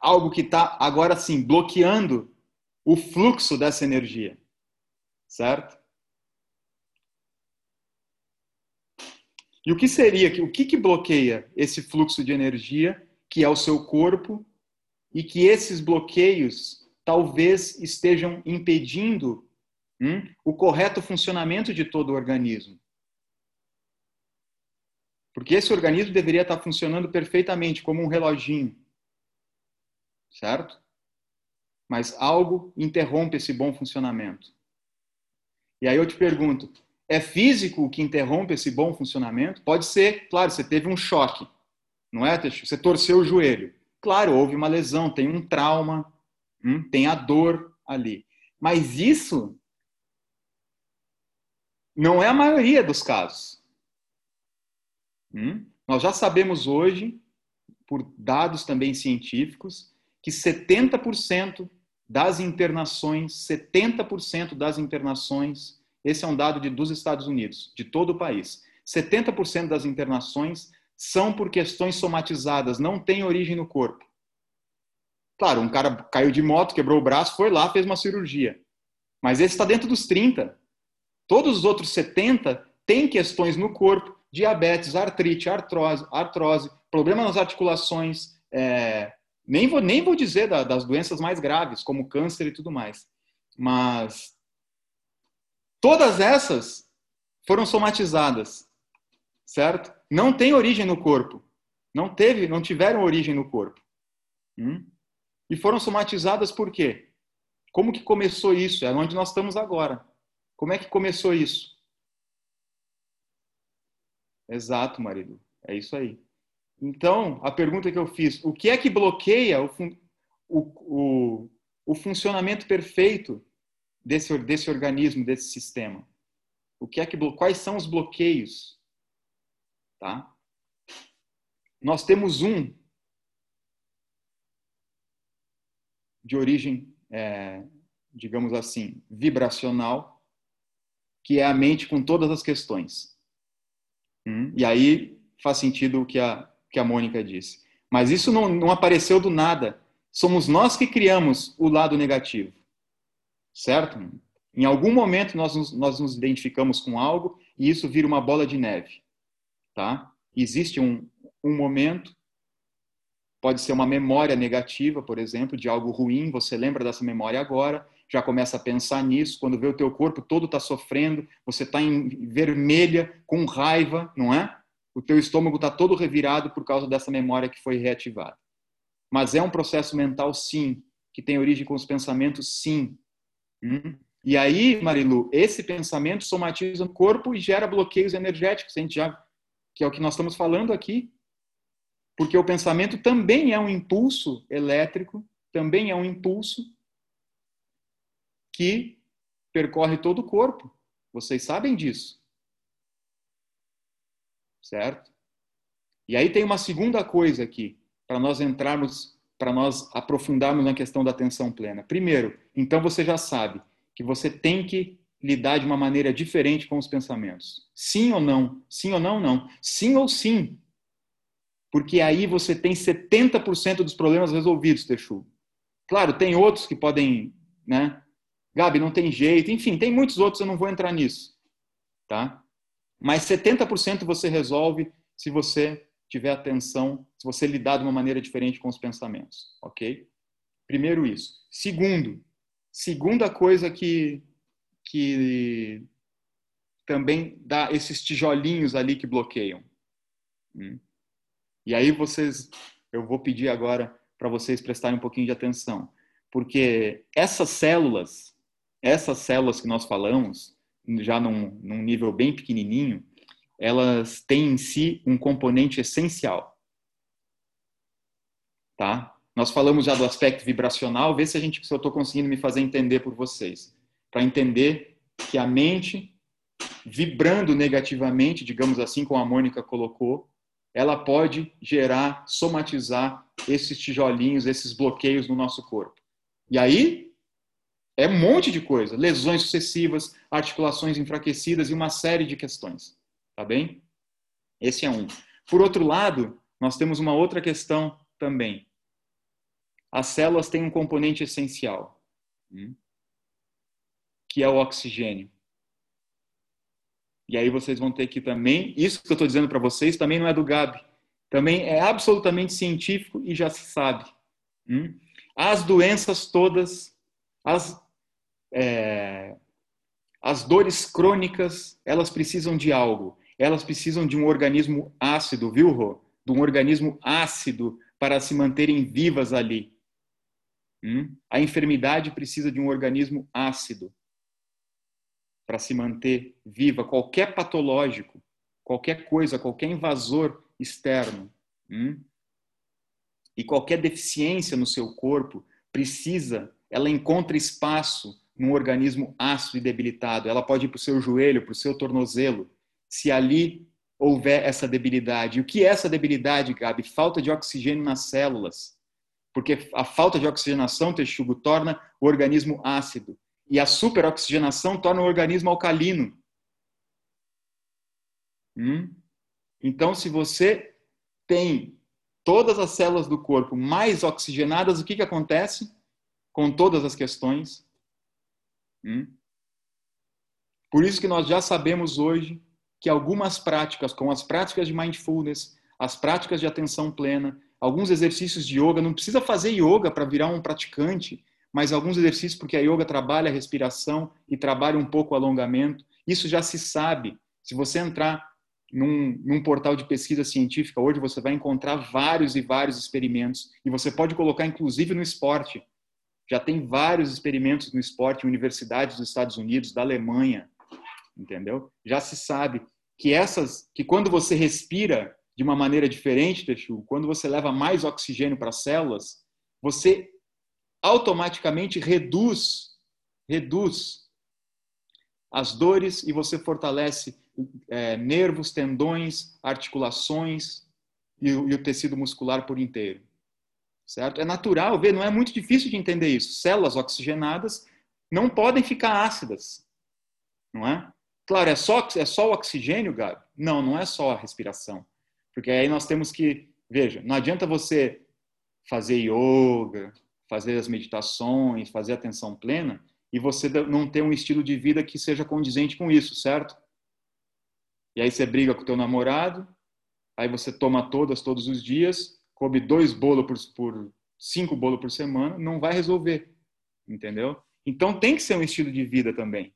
algo que está agora sim bloqueando o fluxo dessa energia, certo? E o que seria o que, que bloqueia esse fluxo de energia que é o seu corpo e que esses bloqueios talvez estejam impedindo hum, o correto funcionamento de todo o organismo? Porque esse organismo deveria estar funcionando perfeitamente, como um reloginho. Certo? Mas algo interrompe esse bom funcionamento. E aí eu te pergunto: é físico o que interrompe esse bom funcionamento? Pode ser, claro, você teve um choque, não é, Teixeira? Você torceu o joelho. Claro, houve uma lesão, tem um trauma, hum, tem a dor ali. Mas isso não é a maioria dos casos. Hum? Nós já sabemos hoje, por dados também científicos, que 70% das internações, 70% das internações, esse é um dado de, dos Estados Unidos, de todo o país, 70% das internações são por questões somatizadas, não têm origem no corpo. Claro, um cara caiu de moto, quebrou o braço, foi lá, fez uma cirurgia. Mas esse está dentro dos 30. Todos os outros 70 têm questões no corpo diabetes, artrite, artrose, artrose problema nas articulações, é, nem, vou, nem vou dizer da, das doenças mais graves, como câncer e tudo mais. Mas todas essas foram somatizadas, certo? Não tem origem no corpo. Não teve, não tiveram origem no corpo. Hum? E foram somatizadas por quê? Como que começou isso? É onde nós estamos agora. Como é que começou isso? Exato, marido. É isso aí. Então, a pergunta que eu fiz, o que é que bloqueia o, fun o, o, o funcionamento perfeito desse, desse organismo, desse sistema? O que é que quais são os bloqueios? Tá? Nós temos um de origem, é, digamos assim, vibracional, que é a mente com todas as questões. Hum, e aí faz sentido o que a, que a Mônica disse. Mas isso não, não apareceu do nada. Somos nós que criamos o lado negativo. Certo? Em algum momento nós nos, nós nos identificamos com algo e isso vira uma bola de neve. Tá? Existe um, um momento, pode ser uma memória negativa, por exemplo, de algo ruim, você lembra dessa memória agora, já começa a pensar nisso, quando vê o teu corpo todo está sofrendo, você está em vermelha, com raiva, não é? O teu estômago está todo revirado por causa dessa memória que foi reativada. Mas é um processo mental, sim, que tem origem com os pensamentos, sim. Hum? E aí, Marilu, esse pensamento somatiza no corpo e gera bloqueios energéticos, a gente já, que é o que nós estamos falando aqui. Porque o pensamento também é um impulso elétrico, também é um impulso que percorre todo o corpo. Vocês sabem disso. Certo? E aí tem uma segunda coisa aqui, para nós entrarmos, para nós aprofundarmos na questão da atenção plena. Primeiro, então você já sabe que você tem que lidar de uma maneira diferente com os pensamentos. Sim ou não? Sim ou não? Não. Sim ou sim. Porque aí você tem 70% dos problemas resolvidos, Texu. Claro, tem outros que podem, né, Gabi, não tem jeito. Enfim, tem muitos outros, eu não vou entrar nisso. Tá? Mas 70% você resolve se você tiver atenção, se você lidar de uma maneira diferente com os pensamentos, ok? Primeiro isso. Segundo, segunda coisa que, que também dá esses tijolinhos ali que bloqueiam. Hum. E aí vocês, eu vou pedir agora para vocês prestarem um pouquinho de atenção, porque essas células, essas células que nós falamos, já num, num nível bem pequenininho, elas têm em si um componente essencial. Tá? Nós falamos já do aspecto vibracional, vê se a gente se eu estou conseguindo me fazer entender por vocês, para entender que a mente vibrando negativamente, digamos assim, como a Mônica colocou, ela pode gerar, somatizar esses tijolinhos, esses bloqueios no nosso corpo. E aí é um monte de coisa, lesões sucessivas, articulações enfraquecidas e uma série de questões. Tá bem? Esse é um. Por outro lado, nós temos uma outra questão também. As células têm um componente essencial, hum, que é o oxigênio. E aí vocês vão ter que também, isso que eu estou dizendo para vocês também não é do Gabi, também é absolutamente científico e já se sabe. Hum? As doenças todas, as é, as dores crônicas, elas precisam de algo elas precisam de um organismo ácido, viu, Rô? De um organismo ácido para se manterem vivas ali. Hum? A enfermidade precisa de um organismo ácido para se manter viva. Qualquer patológico, qualquer coisa, qualquer invasor externo hum? e qualquer deficiência no seu corpo precisa, ela encontra espaço num organismo ácido e debilitado. Ela pode ir para o seu joelho, para o seu tornozelo se ali houver essa debilidade. E o que é essa debilidade, Gabi? Falta de oxigênio nas células. Porque a falta de oxigenação, texugo, torna o organismo ácido. E a superoxigenação torna o organismo alcalino. Hum? Então, se você tem todas as células do corpo mais oxigenadas, o que, que acontece com todas as questões? Hum? Por isso que nós já sabemos hoje que algumas práticas, como as práticas de mindfulness, as práticas de atenção plena, alguns exercícios de yoga, não precisa fazer yoga para virar um praticante, mas alguns exercícios porque a yoga trabalha a respiração e trabalha um pouco o alongamento. Isso já se sabe. Se você entrar num, num, portal de pesquisa científica hoje, você vai encontrar vários e vários experimentos e você pode colocar inclusive no esporte. Já tem vários experimentos no esporte em universidades dos Estados Unidos, da Alemanha, entendeu? Já se sabe que essas, que quando você respira de uma maneira diferente, Texu, quando você leva mais oxigênio para as células, você automaticamente reduz, reduz as dores e você fortalece é, nervos, tendões, articulações e e o tecido muscular por inteiro. Certo? É natural ver, não é muito difícil de entender isso. Células oxigenadas não podem ficar ácidas, não é? Claro, é só, é só o oxigênio, Gabi? Não, não é só a respiração. Porque aí nós temos que, veja, não adianta você fazer yoga, fazer as meditações, fazer atenção plena e você não ter um estilo de vida que seja condizente com isso, certo? E aí você briga com o teu namorado, aí você toma todas todos os dias, come dois bolos por, por cinco bolos por semana, não vai resolver, entendeu? Então tem que ser um estilo de vida também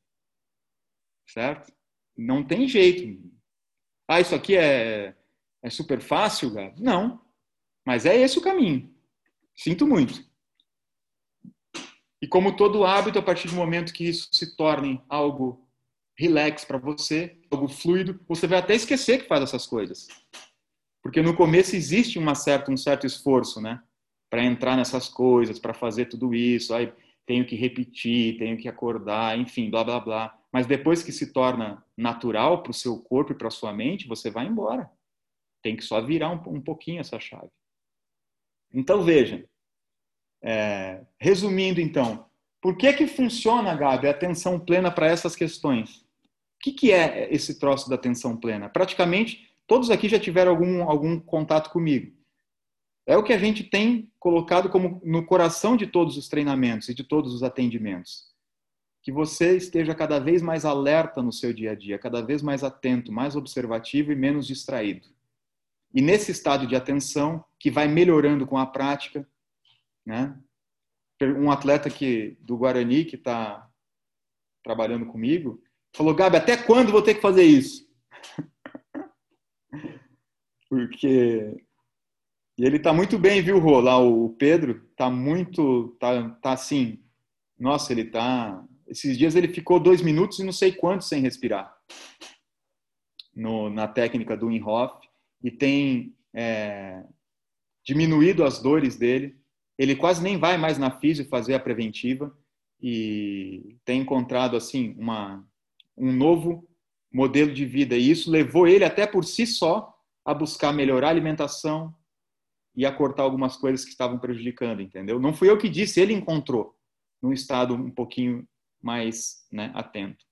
certo? Não tem jeito. Ah, isso aqui é, é super fácil, Gabi? Não. Mas é esse o caminho. Sinto muito. E como todo hábito, a partir do momento que isso se torne algo relax para você, algo fluido, você vai até esquecer que faz essas coisas. Porque no começo existe uma certa, um certo esforço, né? Para entrar nessas coisas, para fazer tudo isso. Aí tenho que repetir, tenho que acordar, enfim, blá, blá, blá. Mas depois que se torna natural para o seu corpo e para a sua mente, você vai embora. Tem que só virar um, um pouquinho essa chave. Então, veja. É, resumindo, então, por que que funciona, Gabi, a atenção plena para essas questões? O que, que é esse troço da atenção plena? Praticamente, todos aqui já tiveram algum, algum contato comigo. É o que a gente tem colocado como no coração de todos os treinamentos e de todos os atendimentos que você esteja cada vez mais alerta no seu dia a dia, cada vez mais atento, mais observativo e menos distraído. E nesse estado de atenção, que vai melhorando com a prática, né? Um atleta que do Guarani que está trabalhando comigo falou: Gabi, até quando vou ter que fazer isso? Porque e ele está muito bem, viu, Rô? Lá o Pedro está muito, tá, tá assim. Nossa, ele tá. Esses dias ele ficou dois minutos e não sei quantos sem respirar no, na técnica do Inhoff e tem é, diminuído as dores dele. Ele quase nem vai mais na físio fazer a preventiva e tem encontrado assim uma um novo modelo de vida e isso levou ele até por si só a buscar melhorar a alimentação, e a cortar algumas coisas que estavam prejudicando, entendeu? Não fui eu que disse, ele encontrou num estado um pouquinho mais né, atento.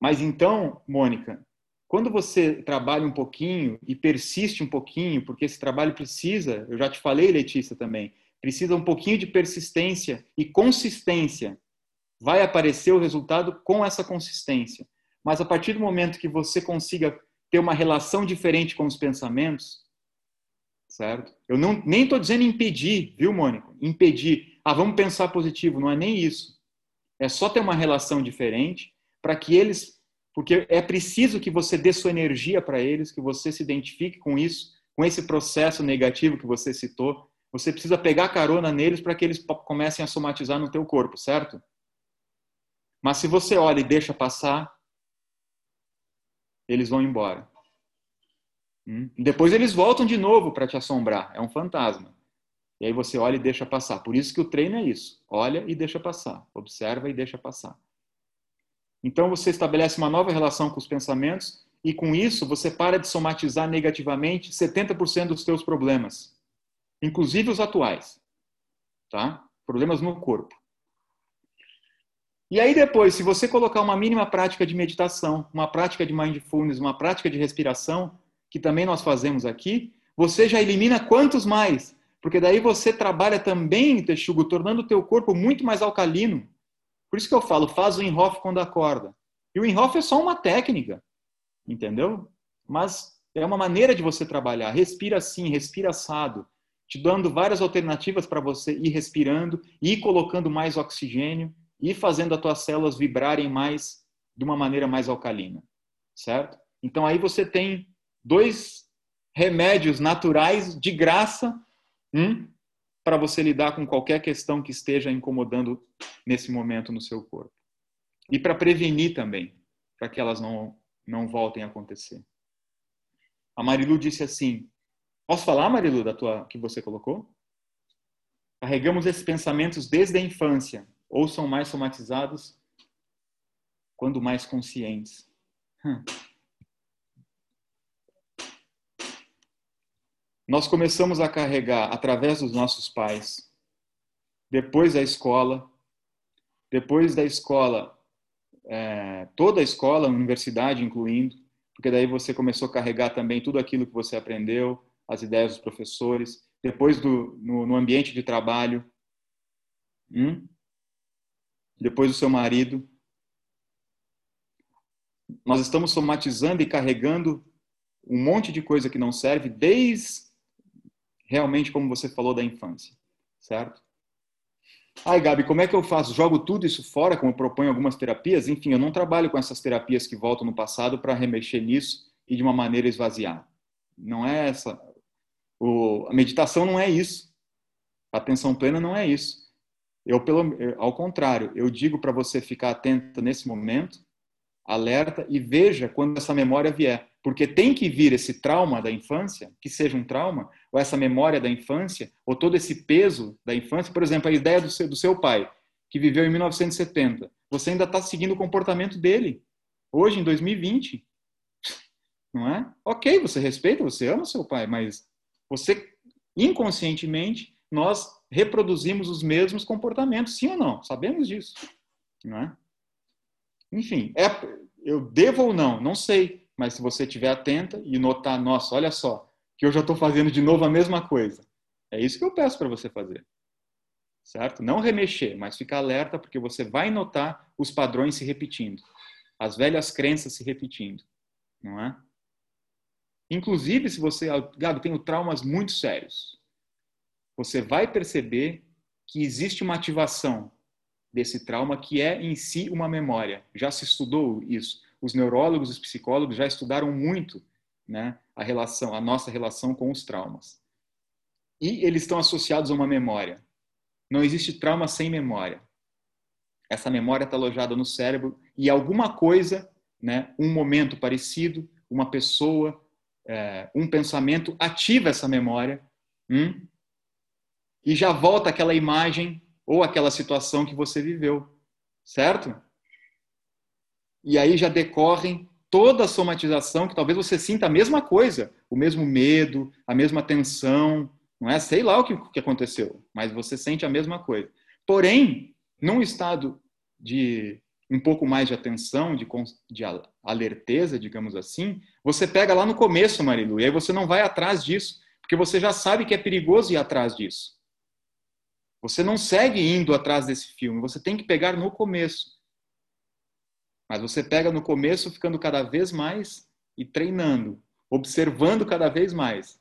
Mas então, Mônica, quando você trabalha um pouquinho e persiste um pouquinho, porque esse trabalho precisa, eu já te falei, Letícia, também, precisa um pouquinho de persistência e consistência. Vai aparecer o resultado com essa consistência. Mas a partir do momento que você consiga ter uma relação diferente com os pensamentos, certo? Eu não, nem estou dizendo impedir, viu, Mônica? Impedir. Ah, vamos pensar positivo. Não é nem isso. É só ter uma relação diferente para que eles. Porque é preciso que você dê sua energia para eles, que você se identifique com isso, com esse processo negativo que você citou. Você precisa pegar carona neles para que eles comecem a somatizar no teu corpo, certo? Mas se você olha e deixa passar, eles vão embora. Hum? Depois eles voltam de novo para te assombrar. É um fantasma. E aí você olha e deixa passar. Por isso que o treino é isso. Olha e deixa passar. Observa e deixa passar. Então você estabelece uma nova relação com os pensamentos e com isso você para de somatizar negativamente 70% dos teus problemas, inclusive os atuais, tá? Problemas no corpo. E aí depois, se você colocar uma mínima prática de meditação, uma prática de mindfulness, uma prática de respiração, que também nós fazemos aqui, você já elimina quantos mais? Porque daí você trabalha também, Texugo, tornando o teu corpo muito mais alcalino. Por isso que eu falo, faz o Inhoff quando acorda. E o Inhoff é só uma técnica, entendeu? Mas é uma maneira de você trabalhar. Respira assim, respira assado, te dando várias alternativas para você ir respirando, ir colocando mais oxigênio, e fazendo as tuas células vibrarem mais de uma maneira mais alcalina, certo? Então aí você tem dois remédios naturais de graça hum, para você lidar com qualquer questão que esteja incomodando nesse momento no seu corpo. E para prevenir também, para que elas não, não voltem a acontecer. A Marilu disse assim: Posso falar, Marilu, da tua que você colocou? Carregamos esses pensamentos desde a infância, ou são mais somatizados quando mais conscientes. Hum. nós começamos a carregar através dos nossos pais, depois da escola, depois da escola, é, toda a escola, universidade incluindo, porque daí você começou a carregar também tudo aquilo que você aprendeu, as ideias dos professores, depois do, no, no ambiente de trabalho, hum? Depois do seu marido. Nós estamos somatizando e carregando um monte de coisa que não serve desde realmente como você falou da infância, certo? Ai, Gabi, como é que eu faço? Jogo tudo isso fora, como proponho algumas terapias? Enfim, eu não trabalho com essas terapias que voltam no passado para remexer nisso e de uma maneira esvaziar. Não é essa. O, a meditação não é isso. A atenção plena não é isso. Eu, pelo, ao contrário, eu digo para você ficar atento nesse momento, alerta e veja quando essa memória vier. Porque tem que vir esse trauma da infância, que seja um trauma, ou essa memória da infância, ou todo esse peso da infância. Por exemplo, a ideia do seu, do seu pai, que viveu em 1970. Você ainda está seguindo o comportamento dele, hoje, em 2020. Não é? Ok, você respeita, você ama seu pai, mas você, inconscientemente, nós reproduzimos os mesmos comportamentos, sim ou não? Sabemos disso. Não é? Enfim, é, eu devo ou não? Não sei mas se você estiver atenta e notar, nossa, olha só, que eu já estou fazendo de novo a mesma coisa. É isso que eu peço para você fazer. certo? Não remexer, mas ficar alerta porque você vai notar os padrões se repetindo, as velhas crenças se repetindo, não é? Inclusive, se você, Gabi, tem traumas muito sérios, você vai perceber que existe uma ativação desse trauma que é em si uma memória. Já se estudou isso. Os neurólogos, os psicólogos já estudaram muito, né, a relação, a nossa relação com os traumas. E eles estão associados a uma memória. Não existe trauma sem memória. Essa memória está alojada no cérebro e alguma coisa, né, um momento parecido, uma pessoa, é, um pensamento ativa essa memória hum, e já volta aquela imagem ou aquela situação que você viveu, certo? E aí já decorrem toda a somatização que talvez você sinta a mesma coisa, o mesmo medo, a mesma tensão, não é? Sei lá o que, que aconteceu, mas você sente a mesma coisa. Porém, num estado de um pouco mais de atenção, de, de alerteza, digamos assim, você pega lá no começo, Marilu, e aí você não vai atrás disso, porque você já sabe que é perigoso ir atrás disso. Você não segue indo atrás desse filme, você tem que pegar no começo. Mas você pega no começo ficando cada vez mais e treinando, observando cada vez mais.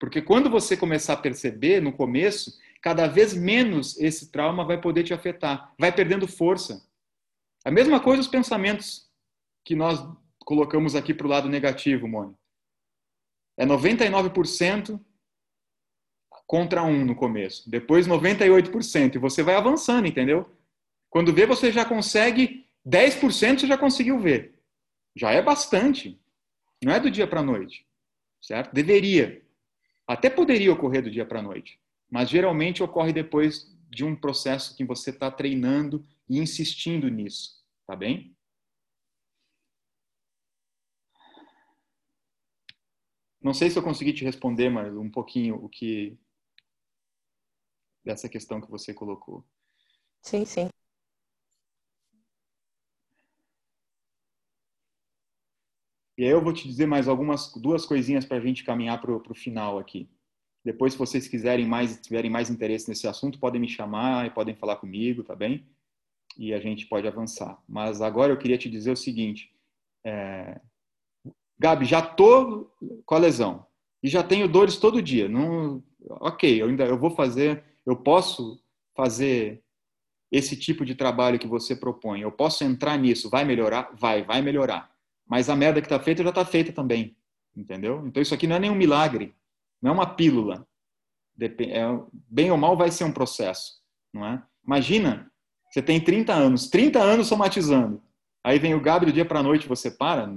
Porque quando você começar a perceber no começo, cada vez menos esse trauma vai poder te afetar, vai perdendo força. A mesma coisa os pensamentos que nós colocamos aqui para o lado negativo, Mônica. É 99% contra 1 no começo, depois 98%, e você vai avançando, entendeu? Quando vê, você já consegue 10%, você já conseguiu ver. Já é bastante. Não é do dia para a noite, certo? Deveria. Até poderia ocorrer do dia para a noite, mas geralmente ocorre depois de um processo que você está treinando e insistindo nisso, tá bem? Não sei se eu consegui te responder, mas um pouquinho o que dessa questão que você colocou. Sim, sim. E aí eu vou te dizer mais algumas duas coisinhas para a gente caminhar para o final aqui. Depois, se vocês quiserem mais, tiverem mais interesse nesse assunto, podem me chamar e podem falar comigo, tá bem? E a gente pode avançar. Mas agora eu queria te dizer o seguinte: é... Gabi, já tô com a lesão e já tenho dores todo dia. Não, ok, eu ainda eu vou fazer, eu posso fazer esse tipo de trabalho que você propõe. Eu posso entrar nisso, vai melhorar, vai, vai melhorar. Mas a merda que está feita já está feita também, entendeu? Então isso aqui não é nenhum milagre, não é uma pílula. É, bem ou mal vai ser um processo, não é? Imagina, você tem 30 anos, 30 anos somatizando. Aí vem o Gabi do dia para a noite, você para?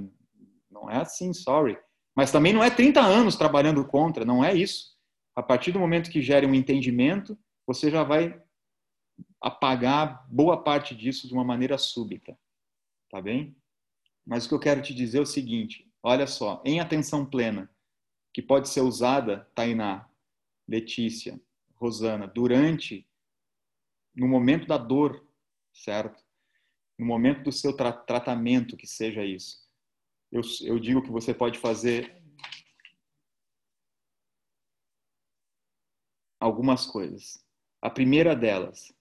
Não é assim, sorry. Mas também não é 30 anos trabalhando contra, não é isso. A partir do momento que gere um entendimento, você já vai apagar boa parte disso de uma maneira súbita. Tá bem? Mas o que eu quero te dizer é o seguinte: olha só, em atenção plena, que pode ser usada, Tainá, Letícia, Rosana, durante, no momento da dor, certo? No momento do seu tra tratamento, que seja isso. Eu, eu digo que você pode fazer algumas coisas. A primeira delas,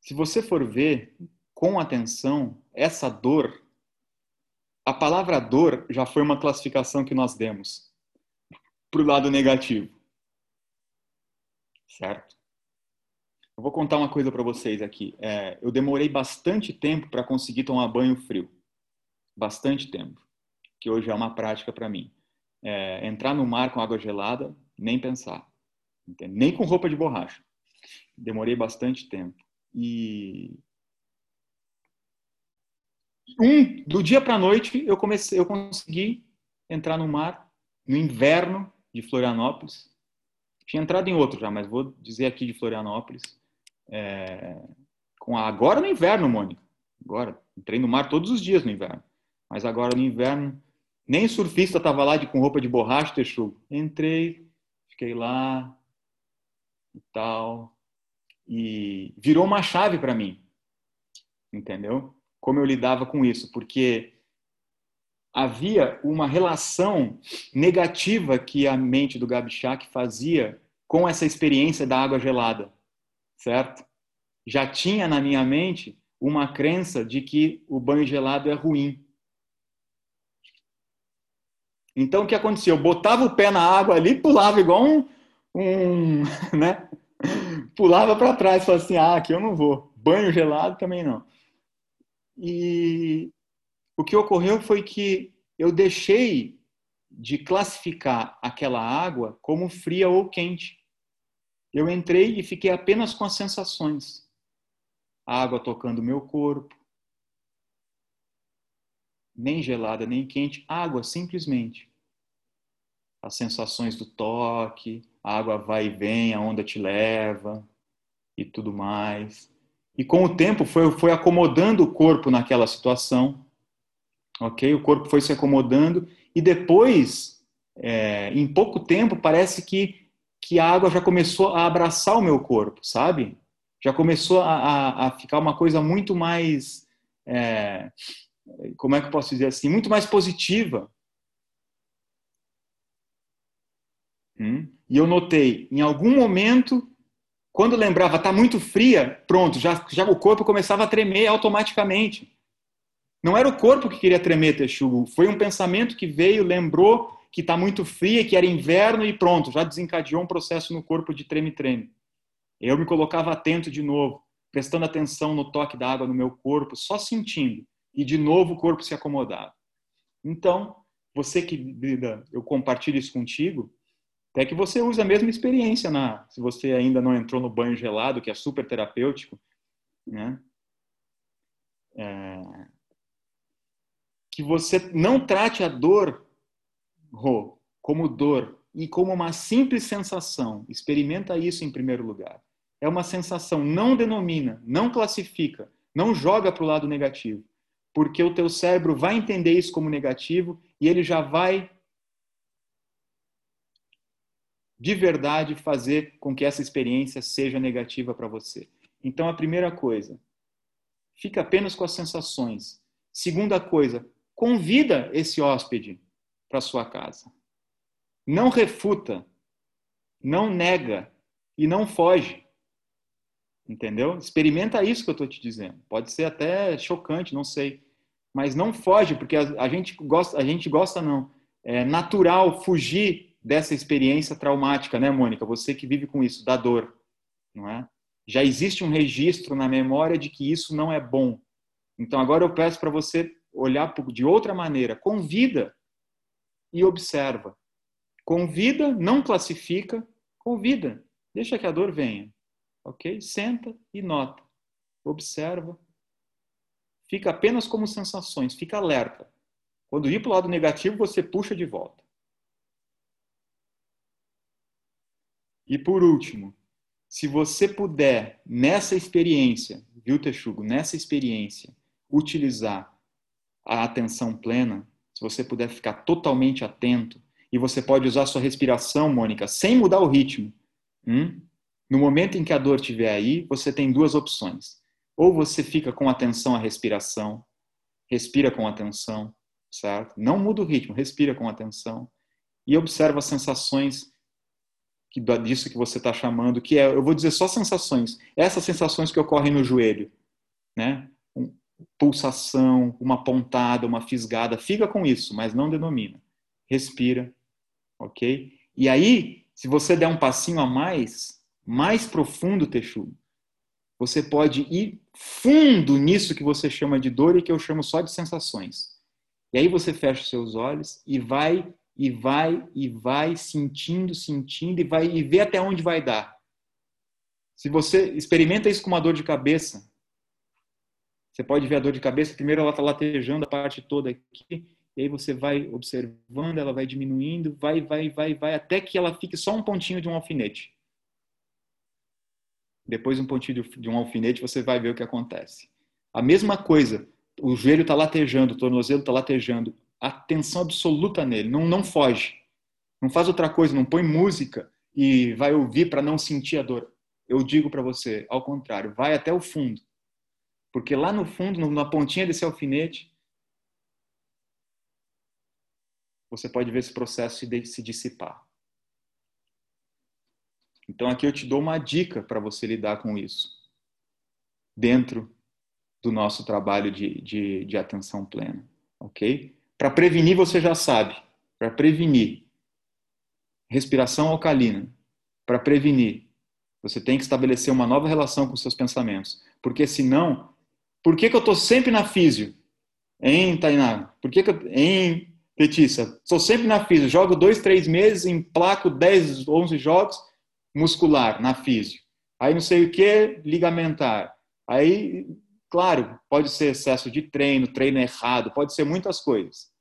se você for ver com atenção essa dor a palavra dor já foi uma classificação que nós demos para o lado negativo. Certo? Eu vou contar uma coisa para vocês aqui. É, eu demorei bastante tempo para conseguir tomar banho frio. Bastante tempo. Que hoje é uma prática para mim. É, entrar no mar com água gelada, nem pensar. Nem com roupa de borracha. Demorei bastante tempo. E um, do dia para a noite, eu comecei, eu consegui entrar no mar no inverno de Florianópolis. Tinha entrado em outro já, mas vou dizer aqui de Florianópolis. É, com a, agora no inverno, Mônica. Agora, entrei no mar todos os dias no inverno. Mas agora no inverno, nem surfista estava lá de, com roupa de borracha, texugo. Entrei, fiquei lá e tal. E virou uma chave para mim. Entendeu? como eu lidava com isso, porque havia uma relação negativa que a mente do Gabi Shack fazia com essa experiência da água gelada, certo? Já tinha na minha mente uma crença de que o banho gelado é ruim. Então o que acontecia? Eu botava o pé na água ali, pulava igual um, um (laughs) né? Pulava para trás, falava assim: "Ah, aqui eu não vou. Banho gelado também não". E o que ocorreu foi que eu deixei de classificar aquela água como fria ou quente. Eu entrei e fiquei apenas com as sensações. A água tocando meu corpo, nem gelada, nem quente, água simplesmente. As sensações do toque, a água vai e vem, a onda te leva e tudo mais. E com o tempo foi, foi acomodando o corpo naquela situação, ok? O corpo foi se acomodando e depois, é, em pouco tempo, parece que, que a água já começou a abraçar o meu corpo, sabe? Já começou a, a, a ficar uma coisa muito mais. É, como é que eu posso dizer assim? Muito mais positiva. Hum? E eu notei, em algum momento, quando lembrava, tá muito fria, pronto, já, já o corpo começava a tremer automaticamente. Não era o corpo que queria tremer, Texugo. Foi um pensamento que veio, lembrou que está muito fria, que era inverno e pronto, já desencadeou um processo no corpo de treme-treme. Eu me colocava atento de novo, prestando atenção no toque da água no meu corpo, só sentindo. E de novo o corpo se acomodava. Então, você que eu compartilho isso contigo, até que você use a mesma experiência na, se você ainda não entrou no banho gelado, que é super terapêutico, né? É, que você não trate a dor, como dor e como uma simples sensação. Experimenta isso em primeiro lugar. É uma sensação, não denomina, não classifica, não joga para o lado negativo, porque o teu cérebro vai entender isso como negativo e ele já vai de verdade fazer com que essa experiência seja negativa para você. Então, a primeira coisa, fica apenas com as sensações. Segunda coisa, convida esse hóspede para sua casa. Não refuta, não nega e não foge. Entendeu? Experimenta isso que eu estou te dizendo. Pode ser até chocante, não sei. Mas não foge, porque a, gente gosta, a gente gosta não. É natural fugir dessa experiência traumática, né, Mônica? Você que vive com isso, da dor, não é? Já existe um registro na memória de que isso não é bom. Então agora eu peço para você olhar de outra maneira. Convida e observa. Convida, não classifica, convida. Deixa que a dor venha. Ok? Senta e nota. Observa. Fica apenas como sensações, fica alerta. Quando ir para o lado negativo, você puxa de volta. E por último, se você puder, nessa experiência, viu, Texugo, nessa experiência, utilizar a atenção plena, se você puder ficar totalmente atento, e você pode usar sua respiração, Mônica, sem mudar o ritmo. Hum? No momento em que a dor estiver aí, você tem duas opções. Ou você fica com atenção à respiração, respira com atenção, certo? Não muda o ritmo, respira com atenção e observa as sensações que, disso que você está chamando, que é, eu vou dizer só sensações, essas sensações que ocorrem no joelho, né? pulsação, uma pontada, uma fisgada, fica com isso, mas não denomina. Respira, ok? E aí, se você der um passinho a mais, mais profundo, Texugo, você pode ir fundo nisso que você chama de dor e que eu chamo só de sensações. E aí você fecha os seus olhos e vai e vai e vai sentindo, sentindo e vai e vê até onde vai dar. Se você experimenta isso com uma dor de cabeça, você pode ver a dor de cabeça, primeiro ela está latejando a parte toda aqui, e aí você vai observando, ela vai diminuindo, vai, vai, vai, vai, até que ela fique só um pontinho de um alfinete. Depois um pontinho de um alfinete, você vai ver o que acontece. A mesma coisa, o joelho está latejando, o tornozelo está latejando. Atenção absoluta nele, não, não foge. Não faz outra coisa, não põe música e vai ouvir para não sentir a dor. Eu digo para você, ao contrário, vai até o fundo porque lá no fundo, na pontinha desse alfinete, você pode ver esse processo se dissipar. Então aqui eu te dou uma dica para você lidar com isso dentro do nosso trabalho de, de, de atenção plena, ok? Para prevenir, você já sabe. Para prevenir, respiração alcalina. Para prevenir, você tem que estabelecer uma nova relação com seus pensamentos. Porque senão, por que, que eu estou sempre na físio? Em Tainá? Por que, que eu, em Letícia? Estou sempre na físio. Jogo dois, três meses, emplaco 10, 11 jogos muscular na físio. Aí não sei o que, ligamentar. Aí, claro, pode ser excesso de treino, treino errado, pode ser muitas coisas.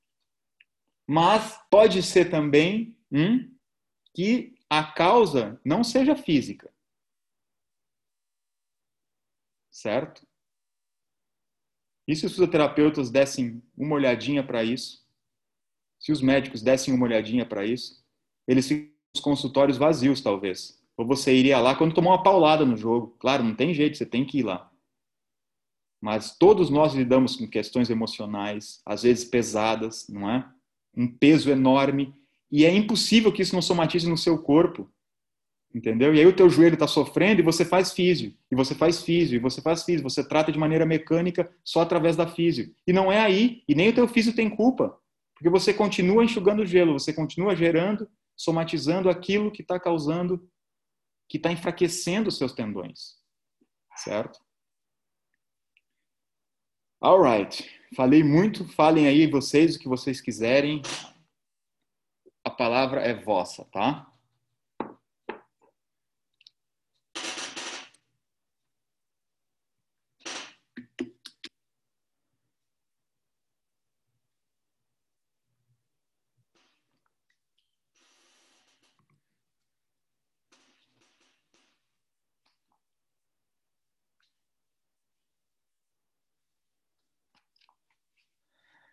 Mas pode ser também hum, que a causa não seja física. Certo? E se os fisioterapeutas dessem uma olhadinha para isso? Se os médicos dessem uma olhadinha para isso? Eles ficam os consultórios vazios, talvez. Ou você iria lá quando tomou uma paulada no jogo. Claro, não tem jeito, você tem que ir lá. Mas todos nós lidamos com questões emocionais, às vezes pesadas, não é? Um peso enorme. E é impossível que isso não somatize no seu corpo. Entendeu? E aí o teu joelho está sofrendo e você faz físio, e você faz físio, e você faz físio, você trata de maneira mecânica só através da físio. E não é aí, e nem o teu físio tem culpa, porque você continua enxugando gelo, você continua gerando, somatizando aquilo que está causando que está enfraquecendo os seus tendões. Certo? Alright. Falei muito, falem aí vocês o que vocês quiserem. A palavra é vossa, tá?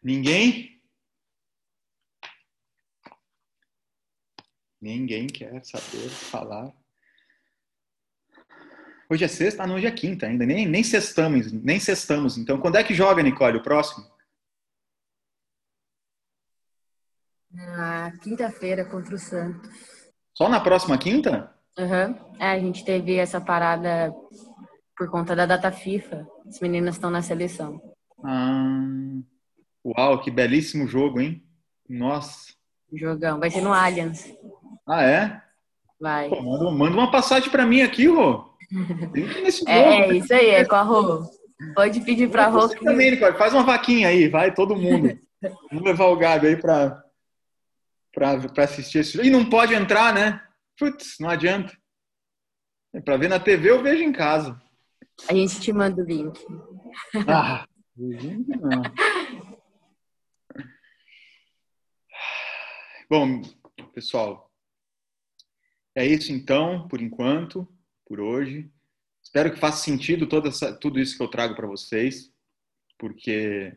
Ninguém? Ninguém quer saber falar. Hoje é sexta, ah, não, hoje é quinta ainda. Nem, nem sextamos, nem sextamos. Então, quando é que joga, Nicole, o próximo? Na quinta-feira contra o Santos. Só na próxima quinta? Uhum. É, a gente teve essa parada por conta da data FIFA. As meninas estão na seleção. Ah. Uau, que belíssimo jogo, hein? Nossa. Jogão. Vai ter no Allianz. Ah, é? Vai. Pô, manda, manda, uma passagem para mim aqui, Rô. (laughs) é, é isso aí, é com a Rô. Pode pedir pra Rô. Que... Também, Nicole, faz uma vaquinha aí, vai, todo mundo. (laughs) Vamos levar o Gabi aí pra, pra, pra assistir esse jogo. E não pode entrar, né? Putz, não adianta. É pra ver na TV, eu vejo em casa. A gente te manda o link. Ah, não. Bom, pessoal, é isso então, por enquanto, por hoje. Espero que faça sentido toda essa, tudo isso que eu trago para vocês, porque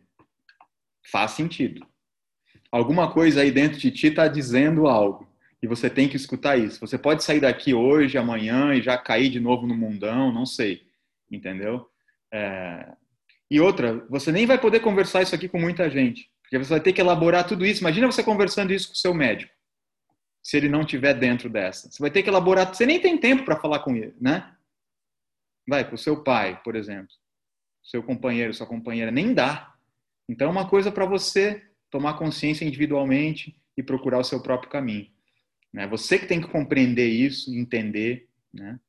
faz sentido. Alguma coisa aí dentro de ti está dizendo algo e você tem que escutar isso. Você pode sair daqui hoje, amanhã e já cair de novo no mundão, não sei, entendeu? É... E outra, você nem vai poder conversar isso aqui com muita gente. Porque você vai ter que elaborar tudo isso. Imagina você conversando isso com o seu médico, se ele não tiver dentro dessa. Você vai ter que elaborar. Você nem tem tempo para falar com ele, né? Vai com o seu pai, por exemplo, seu companheiro, sua companheira, nem dá. Então é uma coisa para você tomar consciência individualmente e procurar o seu próprio caminho. Né? Você que tem que compreender isso, entender, né?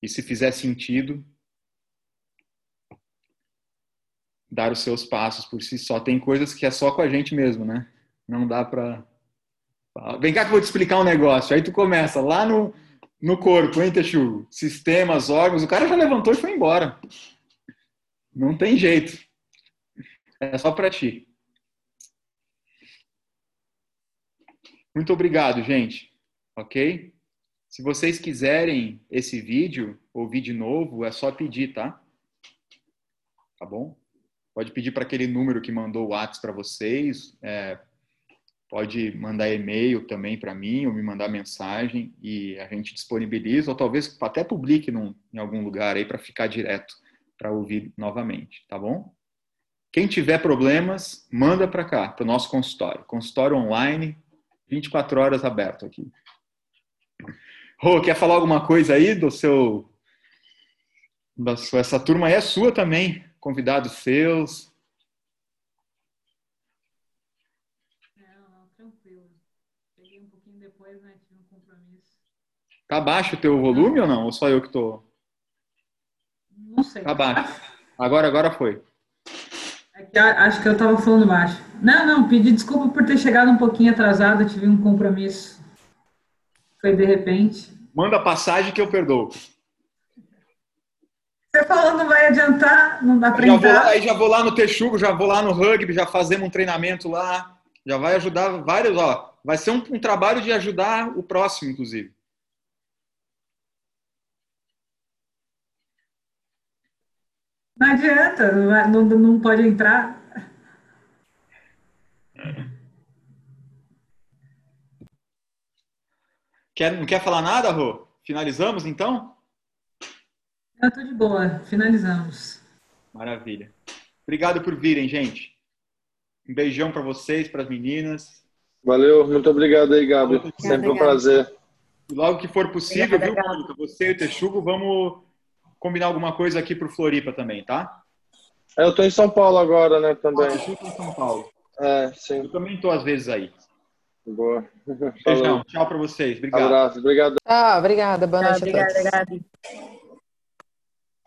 E se fizer sentido, dar os seus passos por si só. Tem coisas que é só com a gente mesmo, né? Não dá pra. Vem cá que eu vou te explicar um negócio. Aí tu começa lá no, no corpo, hein, Texugo? Sistemas, órgãos. O cara já levantou e foi embora. Não tem jeito. É só para ti. Muito obrigado, gente. Ok? Se vocês quiserem esse vídeo, ouvir de novo, é só pedir, tá? Tá bom? Pode pedir para aquele número que mandou o WhatsApp para vocês. É, pode mandar e-mail também para mim ou me mandar mensagem e a gente disponibiliza ou talvez até publique num, em algum lugar aí para ficar direto para ouvir novamente, tá bom? Quem tiver problemas, manda para cá, para o nosso consultório. Consultório online, 24 horas aberto aqui. Rô, quer falar alguma coisa aí do seu. Da sua... Essa turma aí é sua também. Convidados seus. Não, não, tranquilo. Cheguei um pouquinho depois, né? Tive um compromisso. Tá baixo o teu volume ou não? Ou só eu que tô? Não sei. Tá baixo. Agora, agora foi. É que acho que eu tava falando baixo. Não, não, pedi desculpa por ter chegado um pouquinho atrasado, tive um compromisso. Foi de repente. Manda a passagem que eu perdoo. Você falou não vai adiantar, não dá lá, entrar. aí já vou lá no Texugo, já vou lá no rugby, já fazemos um treinamento lá. Já vai ajudar vários, ó. Vai ser um, um trabalho de ajudar o próximo, inclusive. Não adianta, não, não pode entrar. Quer, não quer falar nada, Rô? Finalizamos então? Eu tô de boa, finalizamos. Maravilha. Obrigado por virem, gente. Um beijão para vocês, para as meninas. Valeu, muito obrigado aí, Gabi. Obrigada, Sempre um Gabi. prazer. E logo que for possível, Obrigada, viu, Gabi. Você e o Texugo, vamos combinar alguma coisa aqui pro Floripa também, tá? É, Eu tô em São Paulo agora, né, também. Texugo em São Paulo. É, sim. Eu também tô às vezes aí. Boa. Beijão. Falou. Tchau para vocês. Obrigado. Abraço. Obrigado. Ah, obrigada. Boa noite obrigada, Gabi.